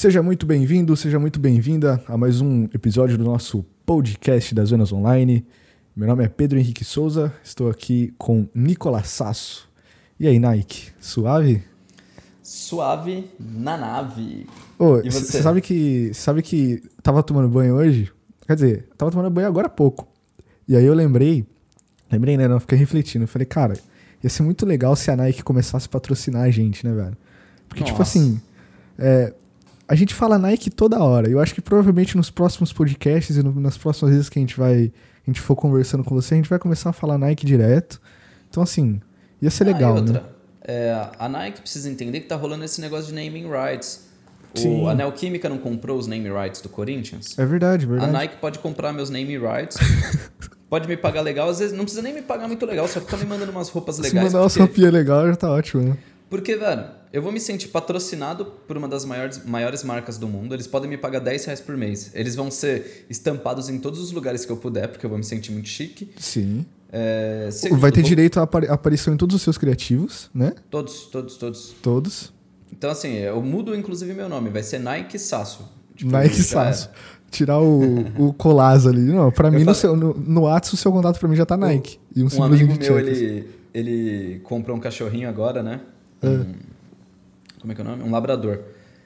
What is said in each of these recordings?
Seja muito bem-vindo, seja muito bem-vinda a mais um episódio do nosso podcast das Zonas Online. Meu nome é Pedro Henrique Souza, estou aqui com Nicolas Sasso. E aí, Nike, suave? Suave na nave. Ô, você sabe que sabe que tava tomando banho hoje? Quer dizer, tava tomando banho agora há pouco. E aí eu lembrei, lembrei, né? Não fiquei refletindo. Falei, cara, ia ser muito legal se a Nike começasse a patrocinar a gente, né, velho? Porque, tipo Nossa. tipo assim, é, a gente fala Nike toda hora. Eu acho que provavelmente nos próximos podcasts e no, nas próximas vezes que a gente vai. A gente for conversando com você, a gente vai começar a falar Nike direto. Então, assim, ia ser ah, legal. E outra, né? é, a Nike precisa entender que tá rolando esse negócio de naming rights. Sim. O, a Neoquímica não comprou os name rights do Corinthians? É verdade, verdade. A Nike pode comprar meus name rights. pode me pagar legal, às vezes não precisa nem me pagar muito legal, só fica me mandando umas roupas legais. Se mandar porque... uma roupinha legal já tá ótimo, né? Porque, velho, eu vou me sentir patrocinado por uma das maiores, maiores marcas do mundo. Eles podem me pagar 10 reais por mês. Eles vão ser estampados em todos os lugares que eu puder, porque eu vou me sentir muito chique. Sim. É, segundo, Vai ter direito a aparição em todos os seus criativos, né? Todos, todos, todos. Todos. Então, assim, eu mudo inclusive meu nome. Vai ser Nike Sasso. Tipo, Nike Sasso. Tirar o, o Colaz ali. Não, pra eu mim, no, seu, no, no o seu contato pra mim já tá Nike. Um, e um, um amigo meu, ele, ele comprou um cachorrinho agora, né? É. Um, como é que é o nome? Um labrador.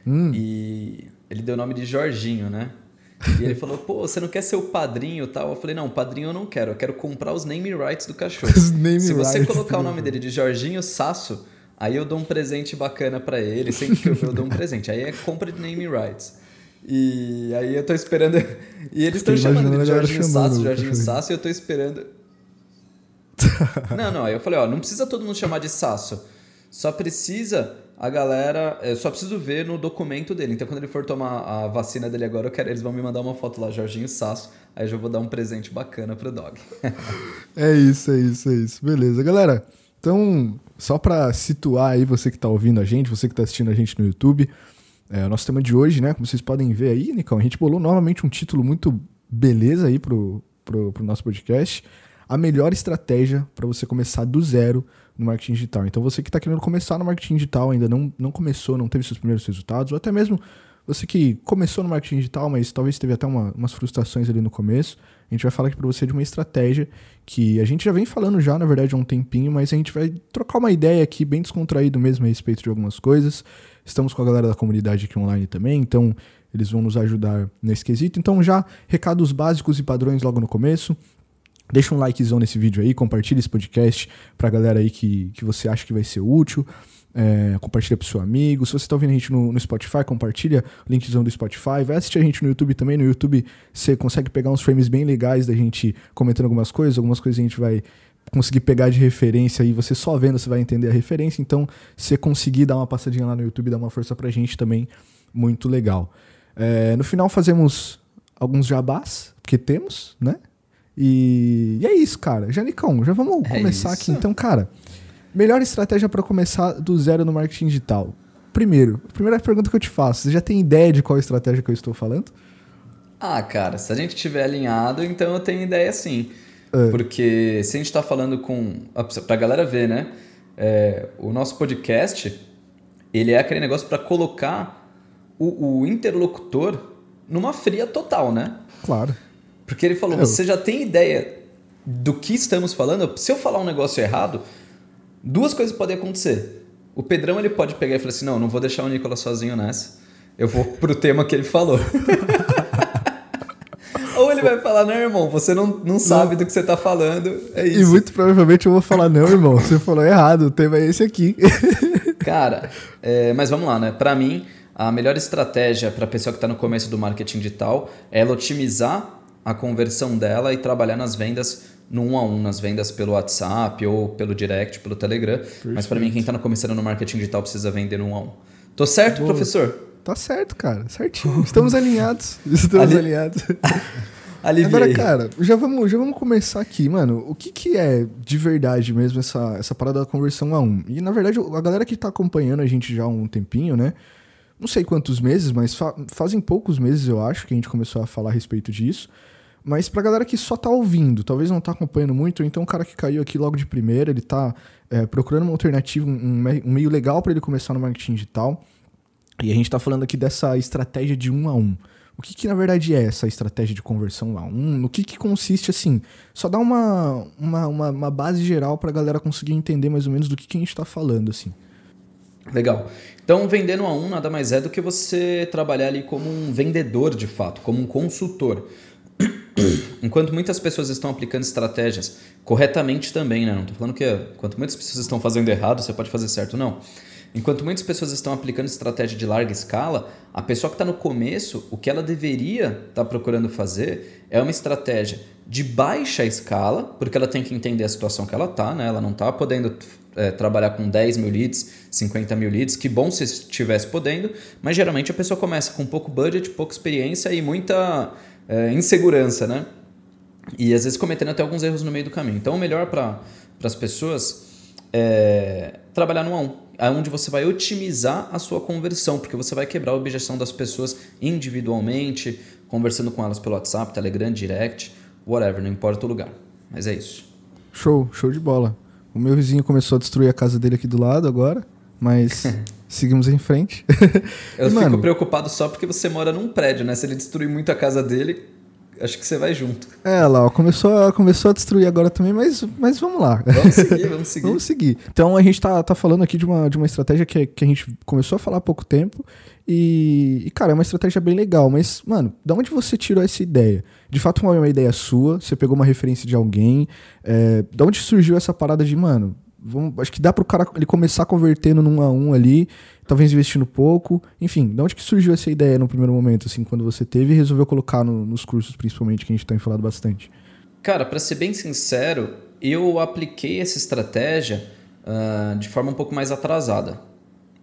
Hum. E ele deu o nome de Jorginho, né? E ele falou, pô, você não quer ser o padrinho e tal? Eu falei, não, padrinho eu não quero, eu quero comprar os name rights do cachorro. Se você colocar o nome dele de Jorginho Sasso, aí eu dou um presente bacana para ele, sempre que eu ver eu dou um presente. Aí é compra de name rights. E aí eu tô esperando. E eles estão chamando ele de Jorginho Sasso, Jorginho Sasso, e eu tô esperando. não, não, aí eu falei, ó, não precisa todo mundo chamar de Sasso. Só precisa a galera. Eu só preciso ver no documento dele. Então, quando ele for tomar a vacina dele agora, eu quero, eles vão me mandar uma foto lá, Jorginho Sasso. Aí eu já vou dar um presente bacana pro dog. é isso, é isso, é isso. Beleza, galera. Então, só para situar aí você que tá ouvindo a gente, você que tá assistindo a gente no YouTube, é, o nosso tema de hoje, né? Como vocês podem ver aí, Nicão, a gente bolou novamente um título muito beleza aí pro, pro, pro nosso podcast. A melhor estratégia para você começar do zero no marketing digital. Então você que está querendo começar no marketing digital, ainda não, não começou, não teve seus primeiros resultados, ou até mesmo você que começou no marketing digital, mas talvez teve até uma, umas frustrações ali no começo, a gente vai falar aqui para você de uma estratégia que a gente já vem falando já, na verdade, há um tempinho, mas a gente vai trocar uma ideia aqui bem descontraído mesmo a respeito de algumas coisas. Estamos com a galera da comunidade aqui online também, então eles vão nos ajudar nesse quesito. Então já recados básicos e padrões logo no começo. Deixa um likezão nesse vídeo aí, compartilha esse podcast pra galera aí que, que você acha que vai ser útil. É, compartilha pro seu amigo. Se você tá ouvindo a gente no, no, Spotify, compartilha o linkzão do Spotify. Vai assistir a gente no YouTube também. No YouTube você consegue pegar uns frames bem legais da gente comentando algumas coisas. Algumas coisas a gente vai conseguir pegar de referência e você só vendo você vai entender a referência. Então, se você conseguir dar uma passadinha lá no YouTube, dar uma força pra gente também, muito legal. É, no final fazemos alguns jabás, porque temos, né? E, e é isso, cara. Janicão, já vamos é começar isso. aqui. Então, cara, melhor estratégia para começar do zero no marketing digital. Primeiro, a primeira pergunta que eu te faço, você já tem ideia de qual estratégia que eu estou falando? Ah, cara, se a gente tiver alinhado, então eu tenho ideia sim. É. Porque se a gente está falando com. Pra galera ver, né? É, o nosso podcast, ele é aquele negócio para colocar o, o interlocutor numa fria total, né? Claro. Porque ele falou: você já tem ideia do que estamos falando? Se eu falar um negócio errado, duas coisas podem acontecer. O Pedrão ele pode pegar e falar assim: não, não vou deixar o Nicolas sozinho nessa. Eu vou pro tema que ele falou. Ou ele vai falar, não, irmão, você não, não sabe não. do que você tá falando. É isso. E muito provavelmente eu vou falar, não, irmão, você falou errado, o tema é esse aqui. Cara, é, mas vamos lá, né? Para mim, a melhor estratégia para pessoa que está no começo do marketing digital é ela otimizar a conversão dela e trabalhar nas vendas no um a um, nas vendas pelo WhatsApp ou pelo direct, pelo Telegram. Perfeito. Mas para mim, quem está começando no marketing digital precisa vender no um a um. Tô certo, Boa. professor? Tá certo, cara. Certinho. Estamos alinhados. Estamos Ali... alinhados. Aliviei. Agora, cara, já vamos, já vamos começar aqui, mano. O que, que é de verdade mesmo essa, essa parada da conversão a um? E na verdade, a galera que tá acompanhando a gente já há um tempinho, né? Não sei quantos meses, mas fa fazem poucos meses, eu acho, que a gente começou a falar a respeito disso. Mas pra galera que só tá ouvindo, talvez não tá acompanhando muito, então o cara que caiu aqui logo de primeira, ele tá é, procurando uma alternativa, um, um meio legal para ele começar no marketing digital. E a gente está falando aqui dessa estratégia de um a um. O que, que na verdade é essa estratégia de conversão a um? No que, que consiste assim? Só dá uma, uma, uma, uma base geral para a galera conseguir entender mais ou menos do que, que a gente está falando assim. Legal. Então, vender no a um nada mais é do que você trabalhar ali como um vendedor de fato, como um consultor. Enquanto muitas pessoas estão aplicando estratégias corretamente também, né? Não estou falando que quanto muitas pessoas estão fazendo errado, você pode fazer certo, não. Enquanto muitas pessoas estão aplicando estratégia de larga escala, a pessoa que está no começo, o que ela deveria estar tá procurando fazer é uma estratégia de baixa escala, porque ela tem que entender a situação que ela está, né? Ela não está podendo é, trabalhar com 10 mil leads, 50 mil leads, que bom se estivesse podendo, mas geralmente a pessoa começa com pouco budget, pouca experiência e muita é, insegurança, né? E às vezes cometendo até alguns erros no meio do caminho. Então, o melhor para as pessoas é trabalhar no a um onde você vai otimizar a sua conversão, porque você vai quebrar a objeção das pessoas individualmente, conversando com elas pelo WhatsApp, Telegram, Direct, whatever, não importa o lugar. Mas é isso. Show, show de bola. O meu vizinho começou a destruir a casa dele aqui do lado agora, mas seguimos em frente. Eu e, fico mano, preocupado só porque você mora num prédio, né? Se ele destruir muito a casa dele, acho que você vai junto. É, lá, começou, começou a destruir agora também, mas, mas vamos lá. Vamos seguir, vamos seguir. vamos seguir. Então a gente tá, tá falando aqui de uma, de uma estratégia que, que a gente começou a falar há pouco tempo. E, e, cara, é uma estratégia bem legal, mas, mano, da onde você tirou essa ideia? De fato, uma, uma ideia sua? Você pegou uma referência de alguém? É, da onde surgiu essa parada de, mano, vamos, acho que dá pro cara ele começar convertendo num a um ali talvez investindo pouco. Enfim, de onde que surgiu essa ideia no primeiro momento, assim, quando você teve e resolveu colocar no, nos cursos, principalmente, que a gente tem falado bastante? Cara, para ser bem sincero, eu apliquei essa estratégia uh, de forma um pouco mais atrasada.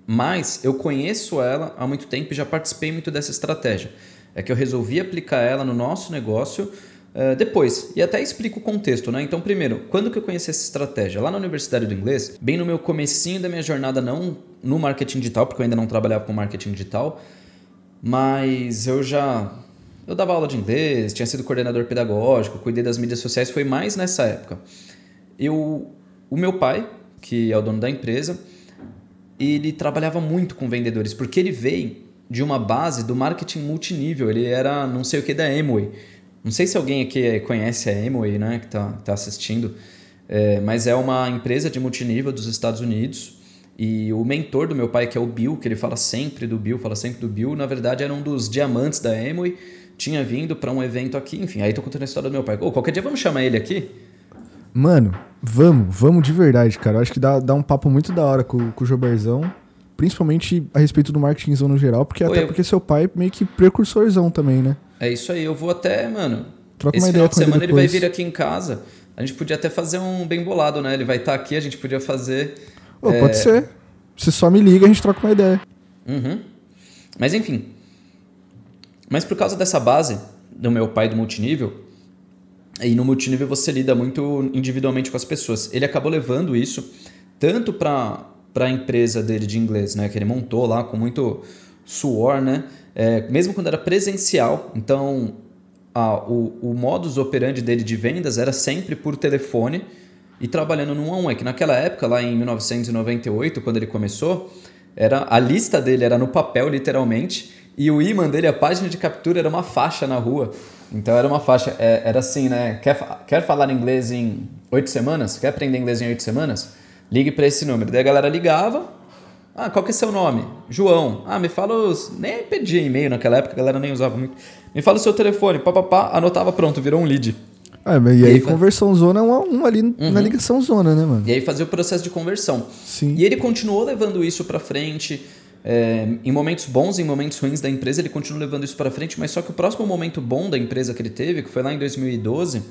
Mas eu conheço ela há muito tempo e já participei muito dessa estratégia. É que eu resolvi aplicar ela no nosso negócio Uh, depois, e até explico o contexto, né? Então, primeiro, quando que eu conheci essa estratégia? Lá na Universidade do Inglês, bem no meu comecinho da minha jornada, não no marketing digital, porque eu ainda não trabalhava com marketing digital, mas eu já... Eu dava aula de inglês, tinha sido coordenador pedagógico, cuidei das mídias sociais, foi mais nessa época. Eu, o meu pai, que é o dono da empresa, ele trabalhava muito com vendedores, porque ele veio de uma base do marketing multinível, ele era não sei o que da Amway, não sei se alguém aqui conhece a Amway, né, que está tá assistindo, é, mas é uma empresa de multinível dos Estados Unidos. E o mentor do meu pai, que é o Bill, que ele fala sempre do Bill, fala sempre do Bill, na verdade era um dos diamantes da Amway, tinha vindo para um evento aqui, enfim, aí tô contando a história do meu pai. Qualquer dia vamos chamar ele aqui? Mano, vamos, vamos de verdade, cara. Eu acho que dá, dá um papo muito da hora com, com o Joberzão, principalmente a respeito do marketingzão no geral, porque Oi, até eu... porque seu pai é meio que precursorzão também, né? É isso aí, eu vou até, mano. Troca esse uma final ideia de semana ele, ele vai vir aqui em casa. A gente podia até fazer um bem bolado, né? Ele vai estar tá aqui, a gente podia fazer. É... Pode ser. Você só me liga, a gente troca uma ideia. Uhum. Mas enfim. Mas por causa dessa base do meu pai do multinível, e no multinível você lida muito individualmente com as pessoas. Ele acabou levando isso tanto para a empresa dele de inglês, né? Que ele montou lá com muito suor, né? é, mesmo quando era presencial. Então, o, o modus operandi dele de vendas era sempre por telefone e trabalhando no um. É que naquela época, lá em 1998, quando ele começou, era a lista dele era no papel, literalmente, e o imã dele, a página de captura, era uma faixa na rua. Então era uma faixa, é, era assim, né? Quer, quer falar inglês em oito semanas? Quer aprender inglês em oito semanas? Ligue para esse número. Daí a galera ligava, ah, qual que é seu nome? João. Ah, me fala os. Nem pedia e-mail naquela época, a galera nem usava muito. Me fala o seu telefone, papapá, anotava pronto, virou um lead. Ah, mas e, aí, aí conversão zona é um, um ali uhum. na ligação zona, né, mano? E aí fazia o processo de conversão. Sim. E ele continuou levando isso para frente. É, em momentos bons e em momentos ruins da empresa, ele continuou levando isso para frente, mas só que o próximo momento bom da empresa que ele teve, que foi lá em 2012,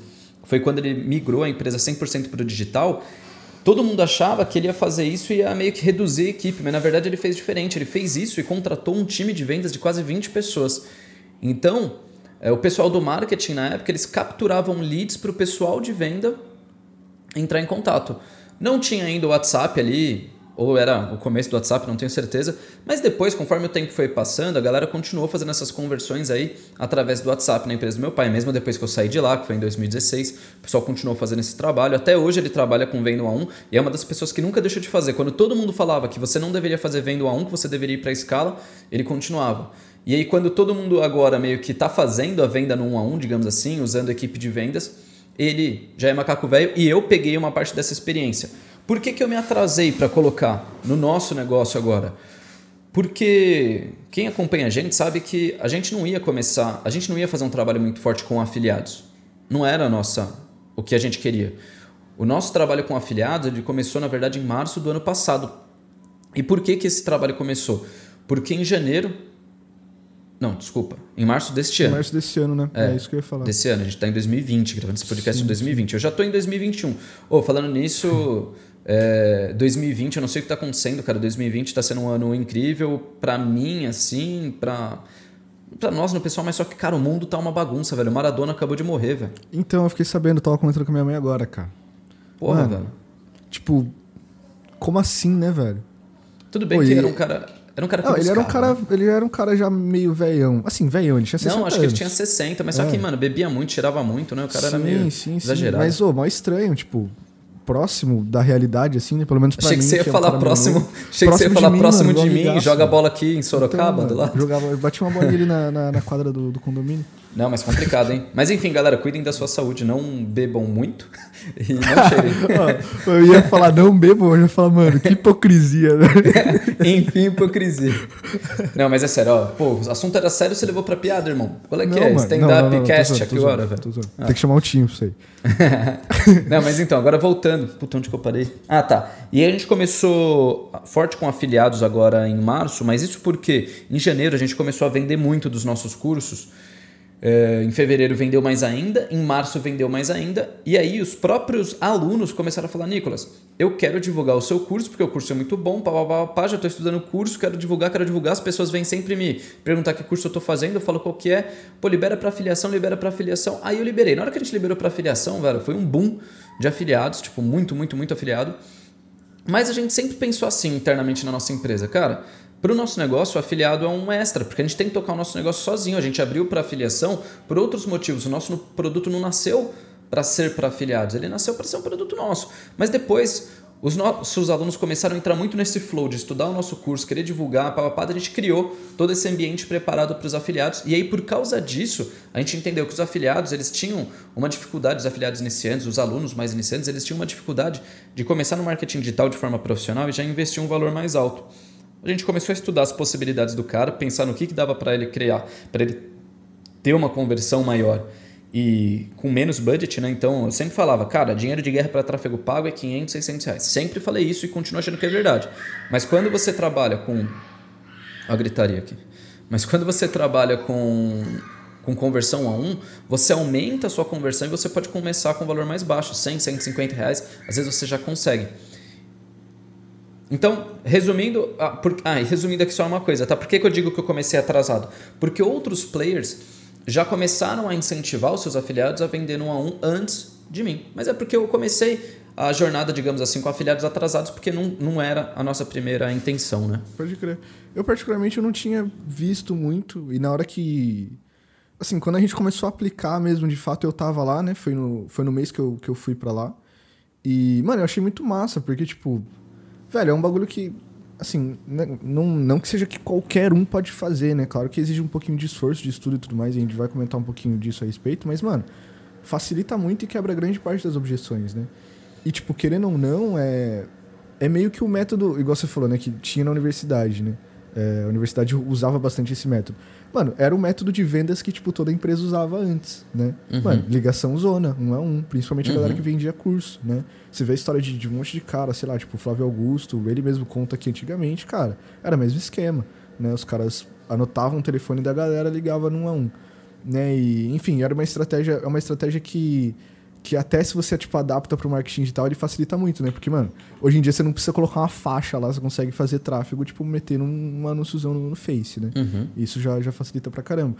foi quando ele migrou a empresa 100% para o digital, todo mundo achava que ele ia fazer isso e ia meio que reduzir a equipe, mas na verdade ele fez diferente. Ele fez isso e contratou um time de vendas de quase 20 pessoas. Então, é, o pessoal do marketing na época, eles capturavam leads para o pessoal de venda entrar em contato. Não tinha ainda o WhatsApp ali ou era o começo do WhatsApp, não tenho certeza. Mas depois, conforme o tempo foi passando, a galera continuou fazendo essas conversões aí através do WhatsApp na empresa do meu pai. Mesmo depois que eu saí de lá, que foi em 2016, o pessoal continuou fazendo esse trabalho. Até hoje ele trabalha com venda 1 a 1 e é uma das pessoas que nunca deixou de fazer. Quando todo mundo falava que você não deveria fazer venda 1 a 1, que você deveria ir para a escala, ele continuava. E aí quando todo mundo agora meio que está fazendo a venda no 1 a 1, digamos assim, usando a equipe de vendas, ele já é macaco velho e eu peguei uma parte dessa experiência. Por que, que eu me atrasei para colocar no nosso negócio agora? Porque quem acompanha a gente sabe que a gente não ia começar, a gente não ia fazer um trabalho muito forte com afiliados. Não era a nossa o que a gente queria. O nosso trabalho com afiliados ele começou na verdade em março do ano passado. E por que que esse trabalho começou? Porque em janeiro não, desculpa. Em março deste ano. Em março desse ano, né? É, é isso que eu ia falar. Desse ano. A gente está em 2020, gravando esse podcast sim, em 2020. Sim. Eu já estou em 2021. Oh, falando nisso, é, 2020, eu não sei o que está acontecendo, cara. 2020 está sendo um ano incrível para mim, assim, para para nós no pessoal, mas só que, cara, o mundo tá uma bagunça, velho. O Maradona acabou de morrer, velho. Então, eu fiquei sabendo, tava comentando com a minha mãe agora, cara. Porra, Mano, velho. Tipo, como assim, né, velho? Tudo bem Pô, que e... era um cara. Era um cara que não, ele era um cara, né? ele era um cara já meio velhão. Assim, velhão, ele tinha 60 Não, acho anos. que ele tinha 60, mas é. só que, mano, bebia muito, tirava muito, né? O cara sim, era meio sim, exagerado. Sim. Mas, ô, mó estranho, tipo, próximo da realidade, assim, né? Pelo menos pra Achei mim. Que você ia falar é próximo. Achei que você ia falar mim, próximo mano, de mim, joga a bola aqui em Sorocaba, então, do lado. Jogava, eu bati uma bolinha ali na, na, na quadra do, do condomínio. Não, mas complicado, hein? Mas enfim, galera, cuidem da sua saúde, não bebam muito e não cheirem. eu ia falar não bebam, eu ia falar, mano, que hipocrisia, né? enfim, hipocrisia. Não, mas é sério, ó, pô, o assunto era sério, você levou pra piada, irmão. Qual é que é? Stand-up cast aqui agora, velho. Ah. Tem que chamar o pra isso aí. não, mas então, agora voltando. Puta, onde que eu parei? Ah, tá. E aí a gente começou forte com afiliados agora em março, mas isso porque em janeiro a gente começou a vender muito dos nossos cursos. É, em fevereiro vendeu mais ainda, em março vendeu mais ainda, e aí os próprios alunos começaram a falar: Nicolas, eu quero divulgar o seu curso, porque o curso é muito bom, pá, pá, pá, pá já estou estudando o curso, quero divulgar, quero divulgar. As pessoas vêm sempre me perguntar que curso eu estou fazendo, eu falo qual que é, pô, libera para afiliação, libera para afiliação. Aí eu liberei. Na hora que a gente liberou para afiliação, velho, foi um boom de afiliados, tipo, muito, muito, muito afiliado. Mas a gente sempre pensou assim internamente na nossa empresa, cara para o nosso negócio, o afiliado é um extra, porque a gente tem que tocar o nosso negócio sozinho. A gente abriu para afiliação por outros motivos. O nosso produto não nasceu para ser para afiliados, ele nasceu para ser um produto nosso. Mas depois, os nossos alunos começaram a entrar muito nesse flow de estudar o nosso curso, querer divulgar, papapá, a gente criou todo esse ambiente preparado para os afiliados. E aí, por causa disso, a gente entendeu que os afiliados, eles tinham uma dificuldade, os afiliados iniciantes, os alunos mais iniciantes, eles tinham uma dificuldade de começar no marketing digital de forma profissional e já investir um valor mais alto. A gente começou a estudar as possibilidades do cara, pensar no que, que dava para ele criar, para ele ter uma conversão maior e com menos budget, né? Então eu sempre falava, cara, dinheiro de guerra para tráfego pago é 500, 600 reais. Sempre falei isso e continuo achando que é verdade. Mas quando você trabalha com. a gritaria aqui. Mas quando você trabalha com, com conversão a um, você aumenta a sua conversão e você pode começar com um valor mais baixo, 100, 150 reais. Às vezes você já consegue. Então, resumindo, ah, por, ah, resumindo aqui só uma coisa, tá? Por que, que eu digo que eu comecei atrasado? Porque outros players já começaram a incentivar os seus afiliados a vender um a um antes de mim. Mas é porque eu comecei a jornada, digamos assim, com afiliados atrasados, porque não, não era a nossa primeira intenção, né? Pode crer. Eu, particularmente, eu não tinha visto muito, e na hora que. Assim, quando a gente começou a aplicar mesmo, de fato, eu tava lá, né? Foi no, foi no mês que eu, que eu fui para lá. E, mano, eu achei muito massa, porque, tipo, Velho, é um bagulho que, assim, né, não, não que seja que qualquer um pode fazer, né? Claro que exige um pouquinho de esforço, de estudo e tudo mais, e a gente vai comentar um pouquinho disso a respeito, mas, mano, facilita muito e quebra grande parte das objeções, né? E, tipo, querendo ou não, é, é meio que o método, igual você falou, né? Que tinha na universidade, né? É, a universidade usava bastante esse método. Mano, era o método de vendas que, tipo, toda empresa usava antes, né? Uhum. Mano, ligação zona, um a um. Principalmente a galera uhum. que vendia curso, né? Você vê a história de, de, um monte de cara, sei lá, tipo, Flávio Augusto, ele mesmo conta que antigamente, cara, era o mesmo esquema, né? Os caras anotavam o telefone da galera, ligava num a um. Né? E, enfim, era uma estratégia, é uma estratégia que que até se você tipo adapta para o marketing digital, ele facilita muito, né? Porque, mano, hoje em dia você não precisa colocar uma faixa lá, você consegue fazer tráfego, tipo, meter num, um anúnciozão no, no Face, né? Uhum. Isso já, já facilita pra caramba.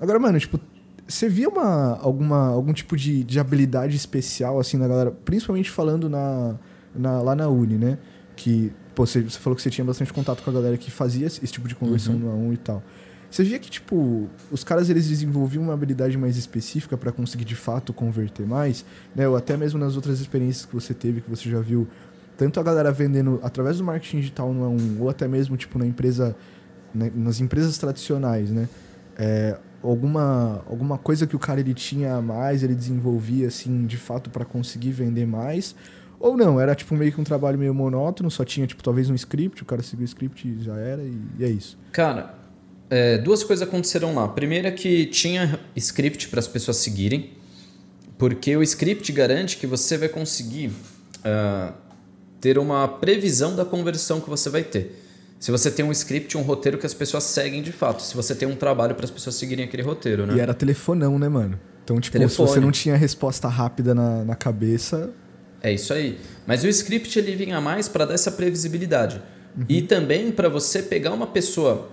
Agora, mano, tipo, você via uma, alguma, algum tipo de, de habilidade especial, assim, na galera, principalmente falando na, na, lá na Uni, né? que, pô, você, você falou que você tinha bastante contato com a galera que fazia esse, esse tipo de conversão uhum. no A1 e tal. Você via que, tipo, os caras eles desenvolviam uma habilidade mais específica para conseguir de fato converter mais, né? Ou até mesmo nas outras experiências que você teve, que você já viu, tanto a galera vendendo através do marketing digital no A1, ou até mesmo, tipo, na empresa, né? nas empresas tradicionais, né? É, alguma, alguma coisa que o cara ele tinha a mais, ele desenvolvia, assim, de fato, para conseguir vender mais, ou não, era tipo meio que um trabalho meio monótono, só tinha tipo talvez um script, o cara seguiu o script e já era, e, e é isso. Cara, é, duas coisas aconteceram lá. Primeiro é que tinha script para as pessoas seguirem, porque o script garante que você vai conseguir uh, ter uma previsão da conversão que você vai ter. Se você tem um script, um roteiro que as pessoas seguem de fato. Se você tem um trabalho para as pessoas seguirem aquele roteiro, né? E era telefonão, né, mano? Então, tipo, Telefone. se você não tinha resposta rápida na, na cabeça, é isso aí. Mas o script ele vinha mais para dar essa previsibilidade. Uhum. E também para você pegar uma pessoa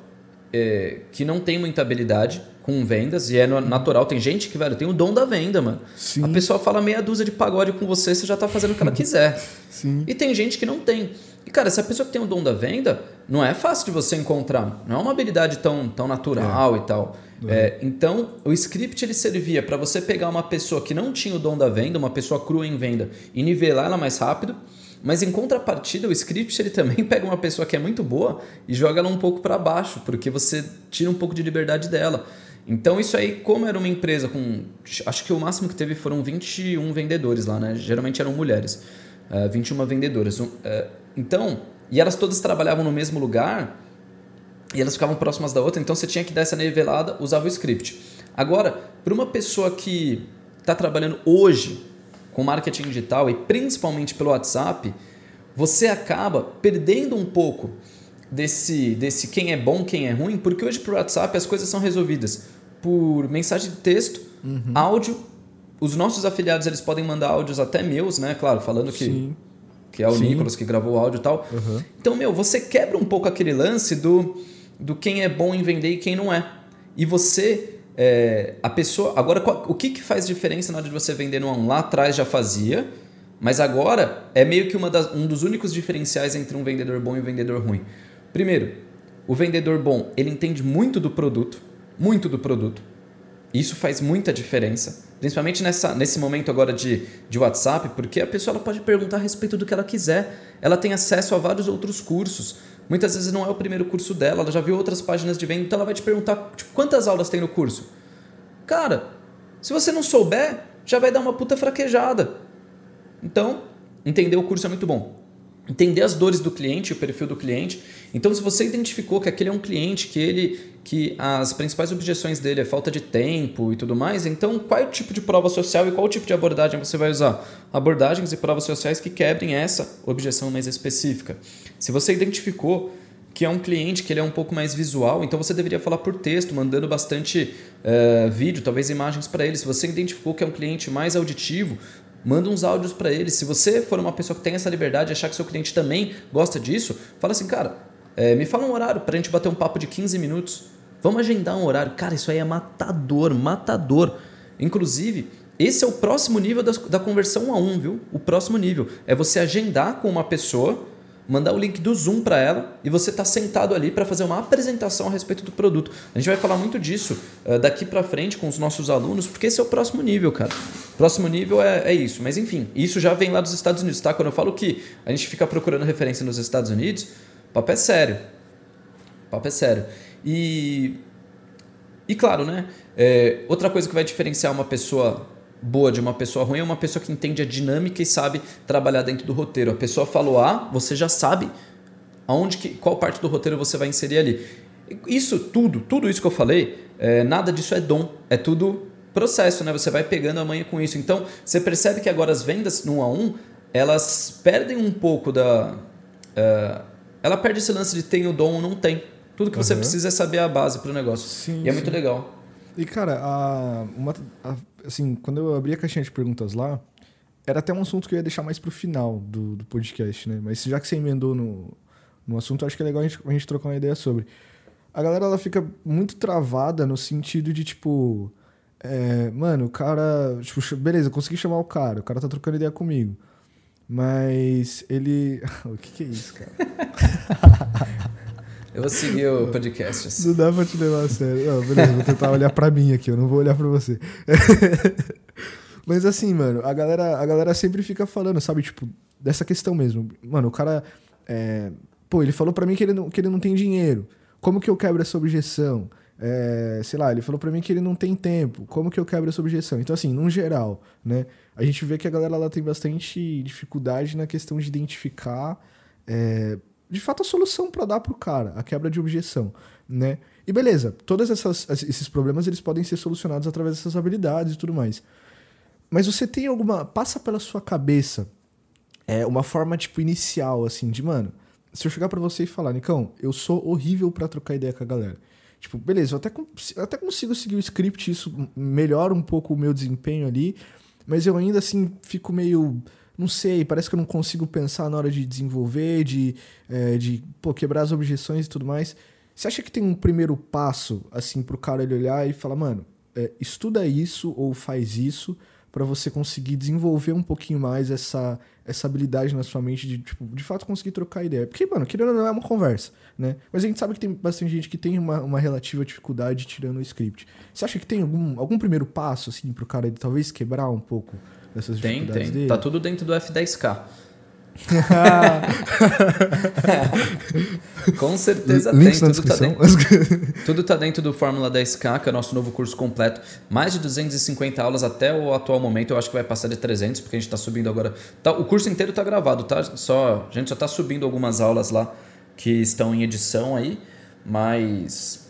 é, que não tem muita habilidade com vendas, e é natural, tem gente que, velho, tem o dom da venda, mano. Sim. A pessoa fala meia dúzia de pagode com você, você já tá fazendo o que ela quiser. Sim. E tem gente que não tem. E, cara, se a pessoa que tem o dom da venda, não é fácil de você encontrar. Não é uma habilidade tão, tão natural é. e tal. Uhum. É, então, o script ele servia para você pegar uma pessoa que não tinha o dom da venda, uma pessoa crua em venda, e nivelar ela mais rápido. Mas em contrapartida, o script ele também pega uma pessoa que é muito boa e joga ela um pouco para baixo, porque você tira um pouco de liberdade dela. Então, isso aí, como era uma empresa com. Acho que o máximo que teve foram 21 vendedores lá, né? Geralmente eram mulheres. Uh, 21 vendedoras. Uh, então, e elas todas trabalhavam no mesmo lugar e elas ficavam próximas da outra, então você tinha que dar essa nivelada, usava o script. Agora, para uma pessoa que está trabalhando hoje com marketing digital e principalmente pelo WhatsApp, você acaba perdendo um pouco desse, desse quem é bom, quem é ruim, porque hoje para o WhatsApp as coisas são resolvidas por mensagem de texto, uhum. áudio. Os nossos afiliados eles podem mandar áudios até meus, né? Claro, falando que Sim que é o Sim. Nicolas que gravou o áudio e tal. Uhum. Então, meu, você quebra um pouco aquele lance do do quem é bom em vender e quem não é. E você, é, a pessoa. Agora, o que, que faz diferença na hora de você vender no um? Lá atrás já fazia, mas agora é meio que uma das, um dos únicos diferenciais entre um vendedor bom e um vendedor ruim. Primeiro, o vendedor bom, ele entende muito do produto, muito do produto. Isso faz muita diferença, principalmente nessa, nesse momento agora de, de WhatsApp, porque a pessoa ela pode perguntar a respeito do que ela quiser. Ela tem acesso a vários outros cursos. Muitas vezes não é o primeiro curso dela, ela já viu outras páginas de venda, então ela vai te perguntar tipo, quantas aulas tem no curso. Cara, se você não souber, já vai dar uma puta fraquejada. Então, entender o curso é muito bom entender as dores do cliente, o perfil do cliente. Então, se você identificou que aquele é um cliente que ele que as principais objeções dele é falta de tempo e tudo mais, então qual é o tipo de prova social e qual o tipo de abordagem você vai usar? Abordagens e provas sociais que quebrem essa objeção mais específica. Se você identificou que é um cliente que ele é um pouco mais visual, então você deveria falar por texto, mandando bastante uh, vídeo, talvez imagens para ele. Se você identificou que é um cliente mais auditivo, Manda uns áudios para ele. Se você for uma pessoa que tem essa liberdade achar que seu cliente também gosta disso, fala assim, cara, é, me fala um horário para a gente bater um papo de 15 minutos. Vamos agendar um horário. Cara, isso aí é matador, matador. Inclusive, esse é o próximo nível da, da conversão 1 a 1, viu? O próximo nível é você agendar com uma pessoa mandar o link do Zoom para ela e você tá sentado ali para fazer uma apresentação a respeito do produto. A gente vai falar muito disso uh, daqui para frente com os nossos alunos, porque esse é o próximo nível, cara. Próximo nível é, é isso. Mas enfim, isso já vem lá dos Estados Unidos, tá? Quando eu falo que a gente fica procurando referência nos Estados Unidos, papo é sério. Papo é sério. E, e claro, né? É, outra coisa que vai diferenciar uma pessoa boa de uma pessoa ruim é uma pessoa que entende a dinâmica e sabe trabalhar dentro do roteiro. A pessoa falou A, você já sabe aonde que, qual parte do roteiro você vai inserir ali. Isso tudo, tudo isso que eu falei, é, nada disso é dom, é tudo processo, né? Você vai pegando a manha com isso. Então, você percebe que agora as vendas no 1 a 1, elas perdem um pouco da... Uh, ela perde esse lance de tem o dom ou não tem. Tudo que uhum. você precisa é saber a base para o negócio. Sim, e é sim. muito legal. E, cara, a, uma, a assim, quando eu abri a caixinha de perguntas lá, era até um assunto que eu ia deixar mais pro final do, do podcast, né? Mas já que você emendou no, no assunto, acho que é legal a gente, a gente trocar uma ideia sobre. A galera, ela fica muito travada no sentido de, tipo... É, mano, o cara... Tipo, beleza, consegui chamar o cara. O cara tá trocando ideia comigo. Mas ele. o que, que é isso, cara? eu vou seguir o podcast. Assim. Não dá pra te levar a sério. Não, beleza, vou tentar olhar pra mim aqui, eu não vou olhar pra você. Mas assim, mano, a galera, a galera sempre fica falando, sabe, tipo, dessa questão mesmo. Mano, o cara. É... Pô, ele falou pra mim que ele, não, que ele não tem dinheiro. Como que eu quebro essa objeção? É, sei lá, ele falou para mim que ele não tem tempo. Como que eu quebro essa objeção? Então, assim, num geral, né? A gente vê que a galera lá tem bastante dificuldade na questão de identificar, é, de fato, a solução para dar pro cara, a quebra de objeção, né? E beleza, todos esses problemas eles podem ser solucionados através dessas habilidades e tudo mais. Mas você tem alguma. Passa pela sua cabeça é, uma forma, tipo, inicial, assim, de, mano, se eu chegar para você e falar, Nicão, eu sou horrível para trocar ideia com a galera. Tipo, beleza, eu até, eu até consigo seguir o script, isso melhora um pouco o meu desempenho ali, mas eu ainda assim fico meio. Não sei, parece que eu não consigo pensar na hora de desenvolver, de, é, de pô, quebrar as objeções e tudo mais. Você acha que tem um primeiro passo, assim, pro cara ele olhar e falar, mano, é, estuda isso ou faz isso para você conseguir desenvolver um pouquinho mais essa, essa habilidade na sua mente de, tipo, de fato conseguir trocar ideia. Porque, mano, querendo ou não é uma conversa, né? Mas a gente sabe que tem bastante gente que tem uma, uma relativa dificuldade tirando o script. Você acha que tem algum, algum primeiro passo, assim, pro cara de talvez quebrar um pouco dessas tem, dificuldades tem. dele? Tá tudo dentro do F10K. Com certeza Links tem. Tudo, tá dentro, tudo tá dentro do Fórmula 10K, que é o nosso novo curso completo. Mais de 250 aulas até o atual momento. Eu acho que vai passar de 300, porque a gente está subindo agora. Tá, o curso inteiro tá gravado, tá? Só, a gente só tá subindo algumas aulas lá que estão em edição aí. Mas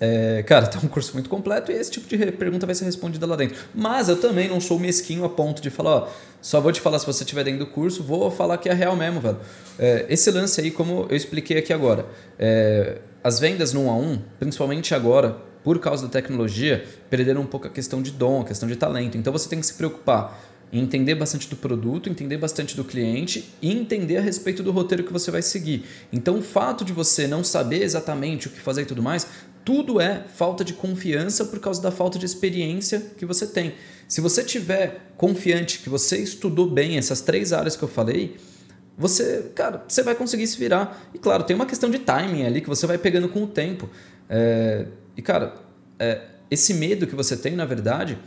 é, cara, tá um curso muito completo e esse tipo de pergunta vai ser respondida lá dentro. Mas eu também não sou mesquinho a ponto de falar, ó, só vou te falar se você estiver dentro do curso, vou falar que é real mesmo, velho. É, esse lance aí, como eu expliquei aqui agora, é, as vendas no 1 a 1, principalmente agora, por causa da tecnologia, perderam um pouco a questão de dom, a questão de talento. Então você tem que se preocupar entender bastante do produto, entender bastante do cliente e entender a respeito do roteiro que você vai seguir. Então, o fato de você não saber exatamente o que fazer e tudo mais, tudo é falta de confiança por causa da falta de experiência que você tem. Se você tiver confiante que você estudou bem essas três áreas que eu falei, você, cara, você vai conseguir se virar. E claro, tem uma questão de timing ali que você vai pegando com o tempo. É, e cara, é, esse medo que você tem, na verdade,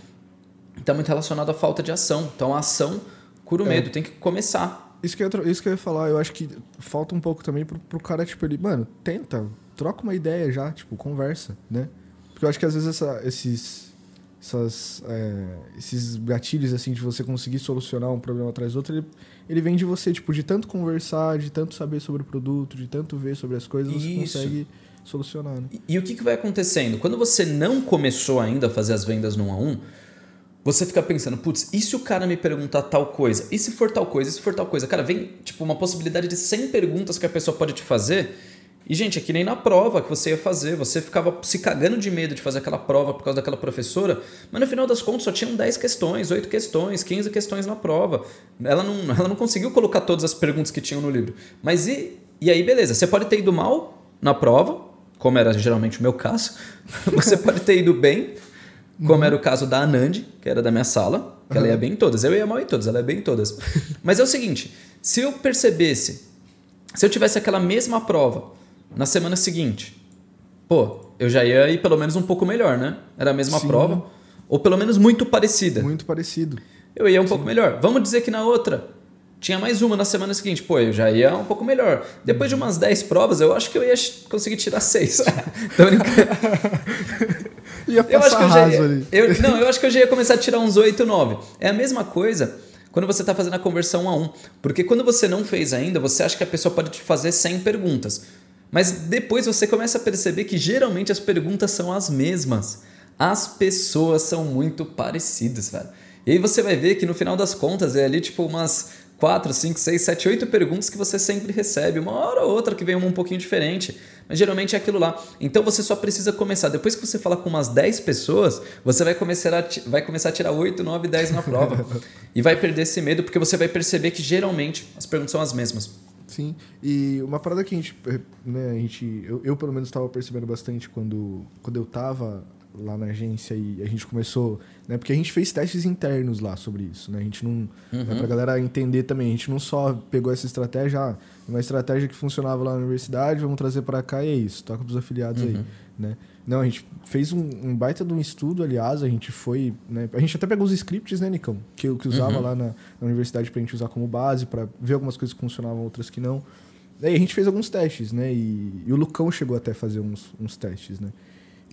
está muito relacionado à falta de ação. Então a ação cura o é. medo, tem que começar. Isso que, eu, isso que eu ia falar, eu acho que falta um pouco também pro, pro cara, tipo, ele, mano, tenta, troca uma ideia já, tipo, conversa, né? Porque eu acho que às vezes essa, esses, essas, é, esses gatilhos, assim, de você conseguir solucionar um problema atrás do outro, ele, ele vem de você, tipo, de tanto conversar, de tanto saber sobre o produto, de tanto ver sobre as coisas, Isso. você consegue solucionar, né? E, e, o que, que vai acontecendo? Quando você não começou ainda a fazer as vendas 1 a 1, você fica pensando, putz, e se o cara me perguntar tal coisa? E se for tal coisa? E se for tal coisa? Cara, vem tipo uma possibilidade de 100 perguntas que a pessoa pode te fazer. E, gente, é que nem na prova que você ia fazer. Você ficava se cagando de medo de fazer aquela prova por causa daquela professora, mas no final das contas só tinham 10 questões, 8 questões, 15 questões na prova. Ela não, ela não conseguiu colocar todas as perguntas que tinham no livro. Mas e, e aí, beleza, você pode ter ido mal na prova, como era geralmente o meu caso. Você pode ter ido bem, como era o caso da Anand, que era da minha sala, que uhum. ela ia bem em todas. Eu ia mal em todas, ela ia bem em todas. Mas é o seguinte, se eu percebesse, se eu tivesse aquela mesma prova na semana seguinte, pô, eu já ia ir pelo menos um pouco melhor, né? Era a mesma Sim. prova, ou pelo menos muito parecida. Muito parecido. Eu ia um Sim. pouco melhor. Vamos dizer que na outra tinha mais uma na semana seguinte. Pô, eu já ia um pouco melhor. Depois de uhum. umas 10 provas, eu acho que eu ia conseguir tirar 6. Tô brincando. ia passar eu acho que eu já ia, ali. Eu, não, eu acho que eu já ia começar a tirar uns 8, 9. É a mesma coisa quando você está fazendo a conversão 1 a 1. Porque quando você não fez ainda, você acha que a pessoa pode te fazer 100 perguntas. Mas depois você começa a perceber que geralmente as perguntas são as mesmas. As pessoas são muito parecidas, velho. E aí você vai ver que no final das contas é ali tipo umas 4, 5, 6, 7, 8 perguntas que você sempre recebe. Uma hora ou outra que vem uma um pouquinho diferente. Mas geralmente é aquilo lá. Então você só precisa começar. Depois que você falar com umas 10 pessoas, você vai começar a, vai começar a tirar 8, 9, 10 na prova. e vai perder esse medo, porque você vai perceber que geralmente as perguntas são as mesmas. Sim, e uma parada que a gente, né, a gente eu, eu pelo menos estava percebendo bastante quando, quando eu estava lá na agência e a gente começou, né? Porque a gente fez testes internos lá sobre isso, né? A gente não, uhum. né, pra galera entender também, a gente não só pegou essa estratégia, ah, uma estratégia que funcionava lá na universidade, vamos trazer para cá e é isso, toca pros afiliados uhum. aí, né? Não, a gente fez um, um, baita de um estudo, aliás, a gente foi, né? A gente até pegou os scripts, né, Nicão? Que, que usava uhum. lá na, na universidade pra gente usar como base, para ver algumas coisas que funcionavam, outras que não. Daí a gente fez alguns testes, né? E, e o Lucão chegou até a fazer uns, uns testes, né?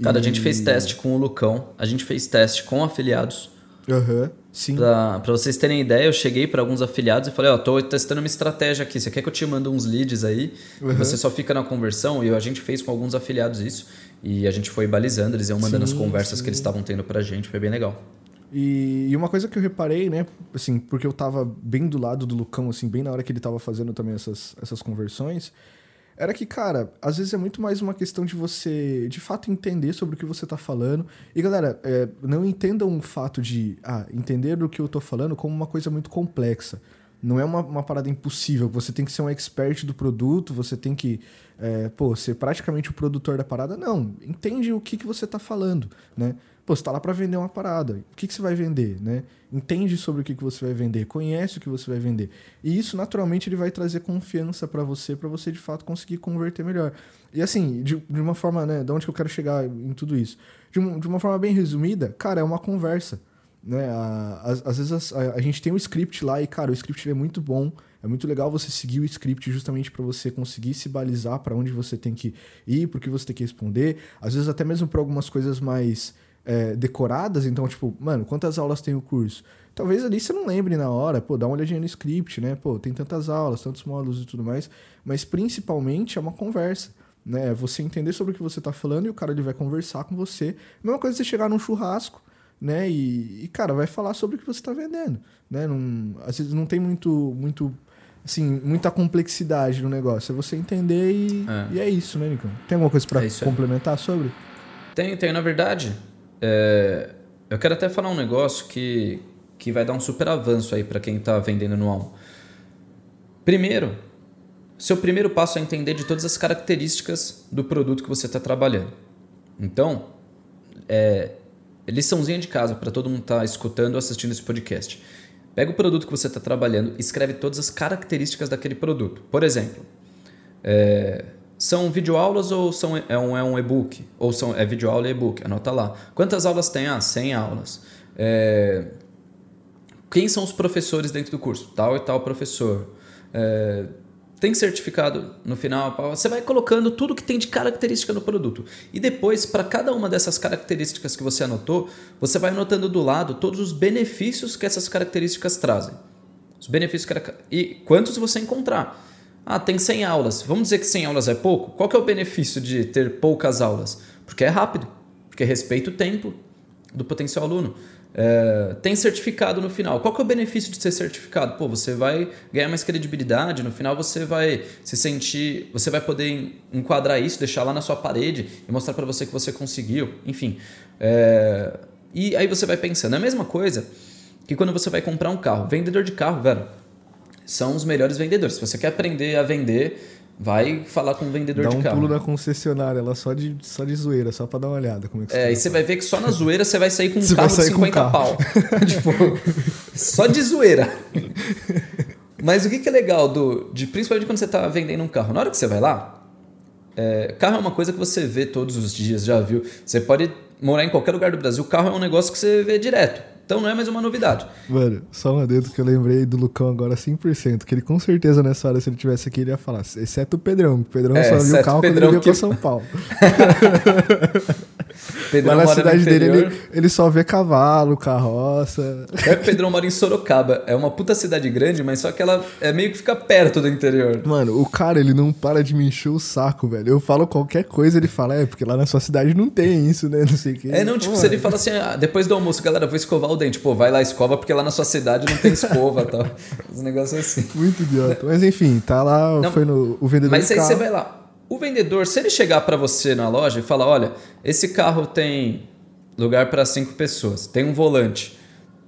Cara, e... a gente fez teste com o Lucão, a gente fez teste com afiliados. Aham, uhum, sim. Pra, pra vocês terem ideia, eu cheguei para alguns afiliados e falei, ó, oh, tô testando uma estratégia aqui, você quer que eu te mande uns leads aí? Uhum. Você só fica na conversão, e a gente fez com alguns afiliados isso, e a gente foi balizando, eles iam mandando sim, as conversas sim. que eles estavam tendo pra gente, foi bem legal. E, e, uma coisa que eu reparei, né, assim, porque eu tava bem do lado do Lucão, assim, bem na hora que ele tava fazendo também essas, essas conversões, era que, cara, às vezes é muito mais uma questão de você, de fato, entender sobre o que você tá falando. E, galera, é, não entendam o fato de, ah, entender o que eu tô falando como uma coisa muito complexa. Não é uma, uma parada impossível. Você tem que ser um expert do produto, você tem que, é, pô, ser praticamente o produtor da parada. Não, entende o que, que você tá falando, né? Pô, você tá lá para vender uma parada. O que, que você vai vender, né? Entende sobre o que, que você vai vender, conhece o que você vai vender. E isso, naturalmente, ele vai trazer confiança para você, para você, de fato, conseguir converter melhor. E assim, de, de uma forma, né? De onde que eu quero chegar em tudo isso? De, um, de uma forma bem resumida, cara, é uma conversa. Né? Às, às vezes a, a, gente tem um script lá e, cara, o script é muito bom. É muito legal você seguir o script justamente para você conseguir se balizar para onde você tem que ir, porque você tem que responder. Às vezes até mesmo para algumas coisas mais é, decoradas, então, tipo, mano, quantas aulas tem o curso? Talvez ali você não lembre na hora, pô, dá uma olhadinha no script, né? Pô, tem tantas aulas, tantos módulos e tudo mais, mas principalmente é uma conversa, né? É você entender sobre o que você tá falando e o cara ele vai conversar com você. Mesma coisa você chegar num churrasco, né? E, e cara, vai falar sobre o que você tá vendendo, né? Não, às vezes não tem muito, muito assim, muita complexidade no negócio. É você entender e é, e é isso, né, Nico? Tem alguma coisa para é complementar sobre? Tem, tem, na verdade. É, eu quero até falar um negócio que, que vai dar um super avanço aí para quem está vendendo no Almo. Primeiro, seu primeiro passo é entender de todas as características do produto que você está trabalhando. Então, é, liçãozinha de casa para todo mundo estar tá escutando ou assistindo esse podcast. Pega o produto que você está trabalhando e escreve todas as características daquele produto. Por exemplo, é, são videoaulas ou são, é um, é um e-book? Ou são, é videoaula e e-book? Anota lá. Quantas aulas tem? Ah, 100 aulas. É, quem são os professores dentro do curso? Tal e tal professor. É, tem certificado no final? Você vai colocando tudo que tem de característica no produto. E depois, para cada uma dessas características que você anotou, você vai anotando do lado todos os benefícios que essas características trazem. Os benefícios e quantos você encontrar. Ah, tem 100 aulas. Vamos dizer que 100 aulas é pouco? Qual que é o benefício de ter poucas aulas? Porque é rápido, porque respeita o tempo do potencial aluno. É, tem certificado no final. Qual que é o benefício de ser certificado? Pô, você vai ganhar mais credibilidade, no final você vai se sentir, você vai poder enquadrar isso, deixar lá na sua parede e mostrar para você que você conseguiu, enfim. É, e aí você vai pensando, é a mesma coisa que quando você vai comprar um carro. Vendedor de carro, velho, são os melhores vendedores. Se você quer aprender a vender, vai falar com o vendedor Dá de um carro. pulo na concessionária, ela só de, só de zoeira, só pra dar uma olhada. Como é, que é e você vai ver que só na zoeira você vai sair com um você carro de 50 pau. tipo, só de zoeira. Mas o que, que é legal, do, de, principalmente quando você está vendendo um carro? Na hora que você vai lá, é, carro é uma coisa que você vê todos os dias, já viu? Você pode morar em qualquer lugar do Brasil, carro é um negócio que você vê direto. Então não é mais uma novidade. Mano, só uma dedo que eu lembrei do Lucão agora 100%, que ele com certeza nessa hora, se ele tivesse aqui, ele ia falar, exceto o Pedrão. O Pedrão é, só viu o carro Pedrão quando ele veio que... pra São Paulo. Mas na cidade dele, ele, ele só vê cavalo, carroça. É, o Pedrão mora em Sorocaba. É uma puta cidade grande, mas só que ela é meio que fica perto do interior. Mano, o cara, ele não para de me encher o saco, velho. Eu falo qualquer coisa, ele fala, é, porque lá na sua cidade não tem isso, né? Não sei o quê. É, não, tipo, Pô, se ele fala assim, ah, depois do almoço, galera, vou escovar o dente. Pô, vai lá, escova, porque lá na sua cidade não tem escova e tal. Os negócios assim. Muito idiota. Mas enfim, tá lá, não, foi no o vendedor Mas aí você vai lá. O vendedor, se ele chegar para você na loja e falar, olha, esse carro tem lugar para cinco pessoas, tem um volante,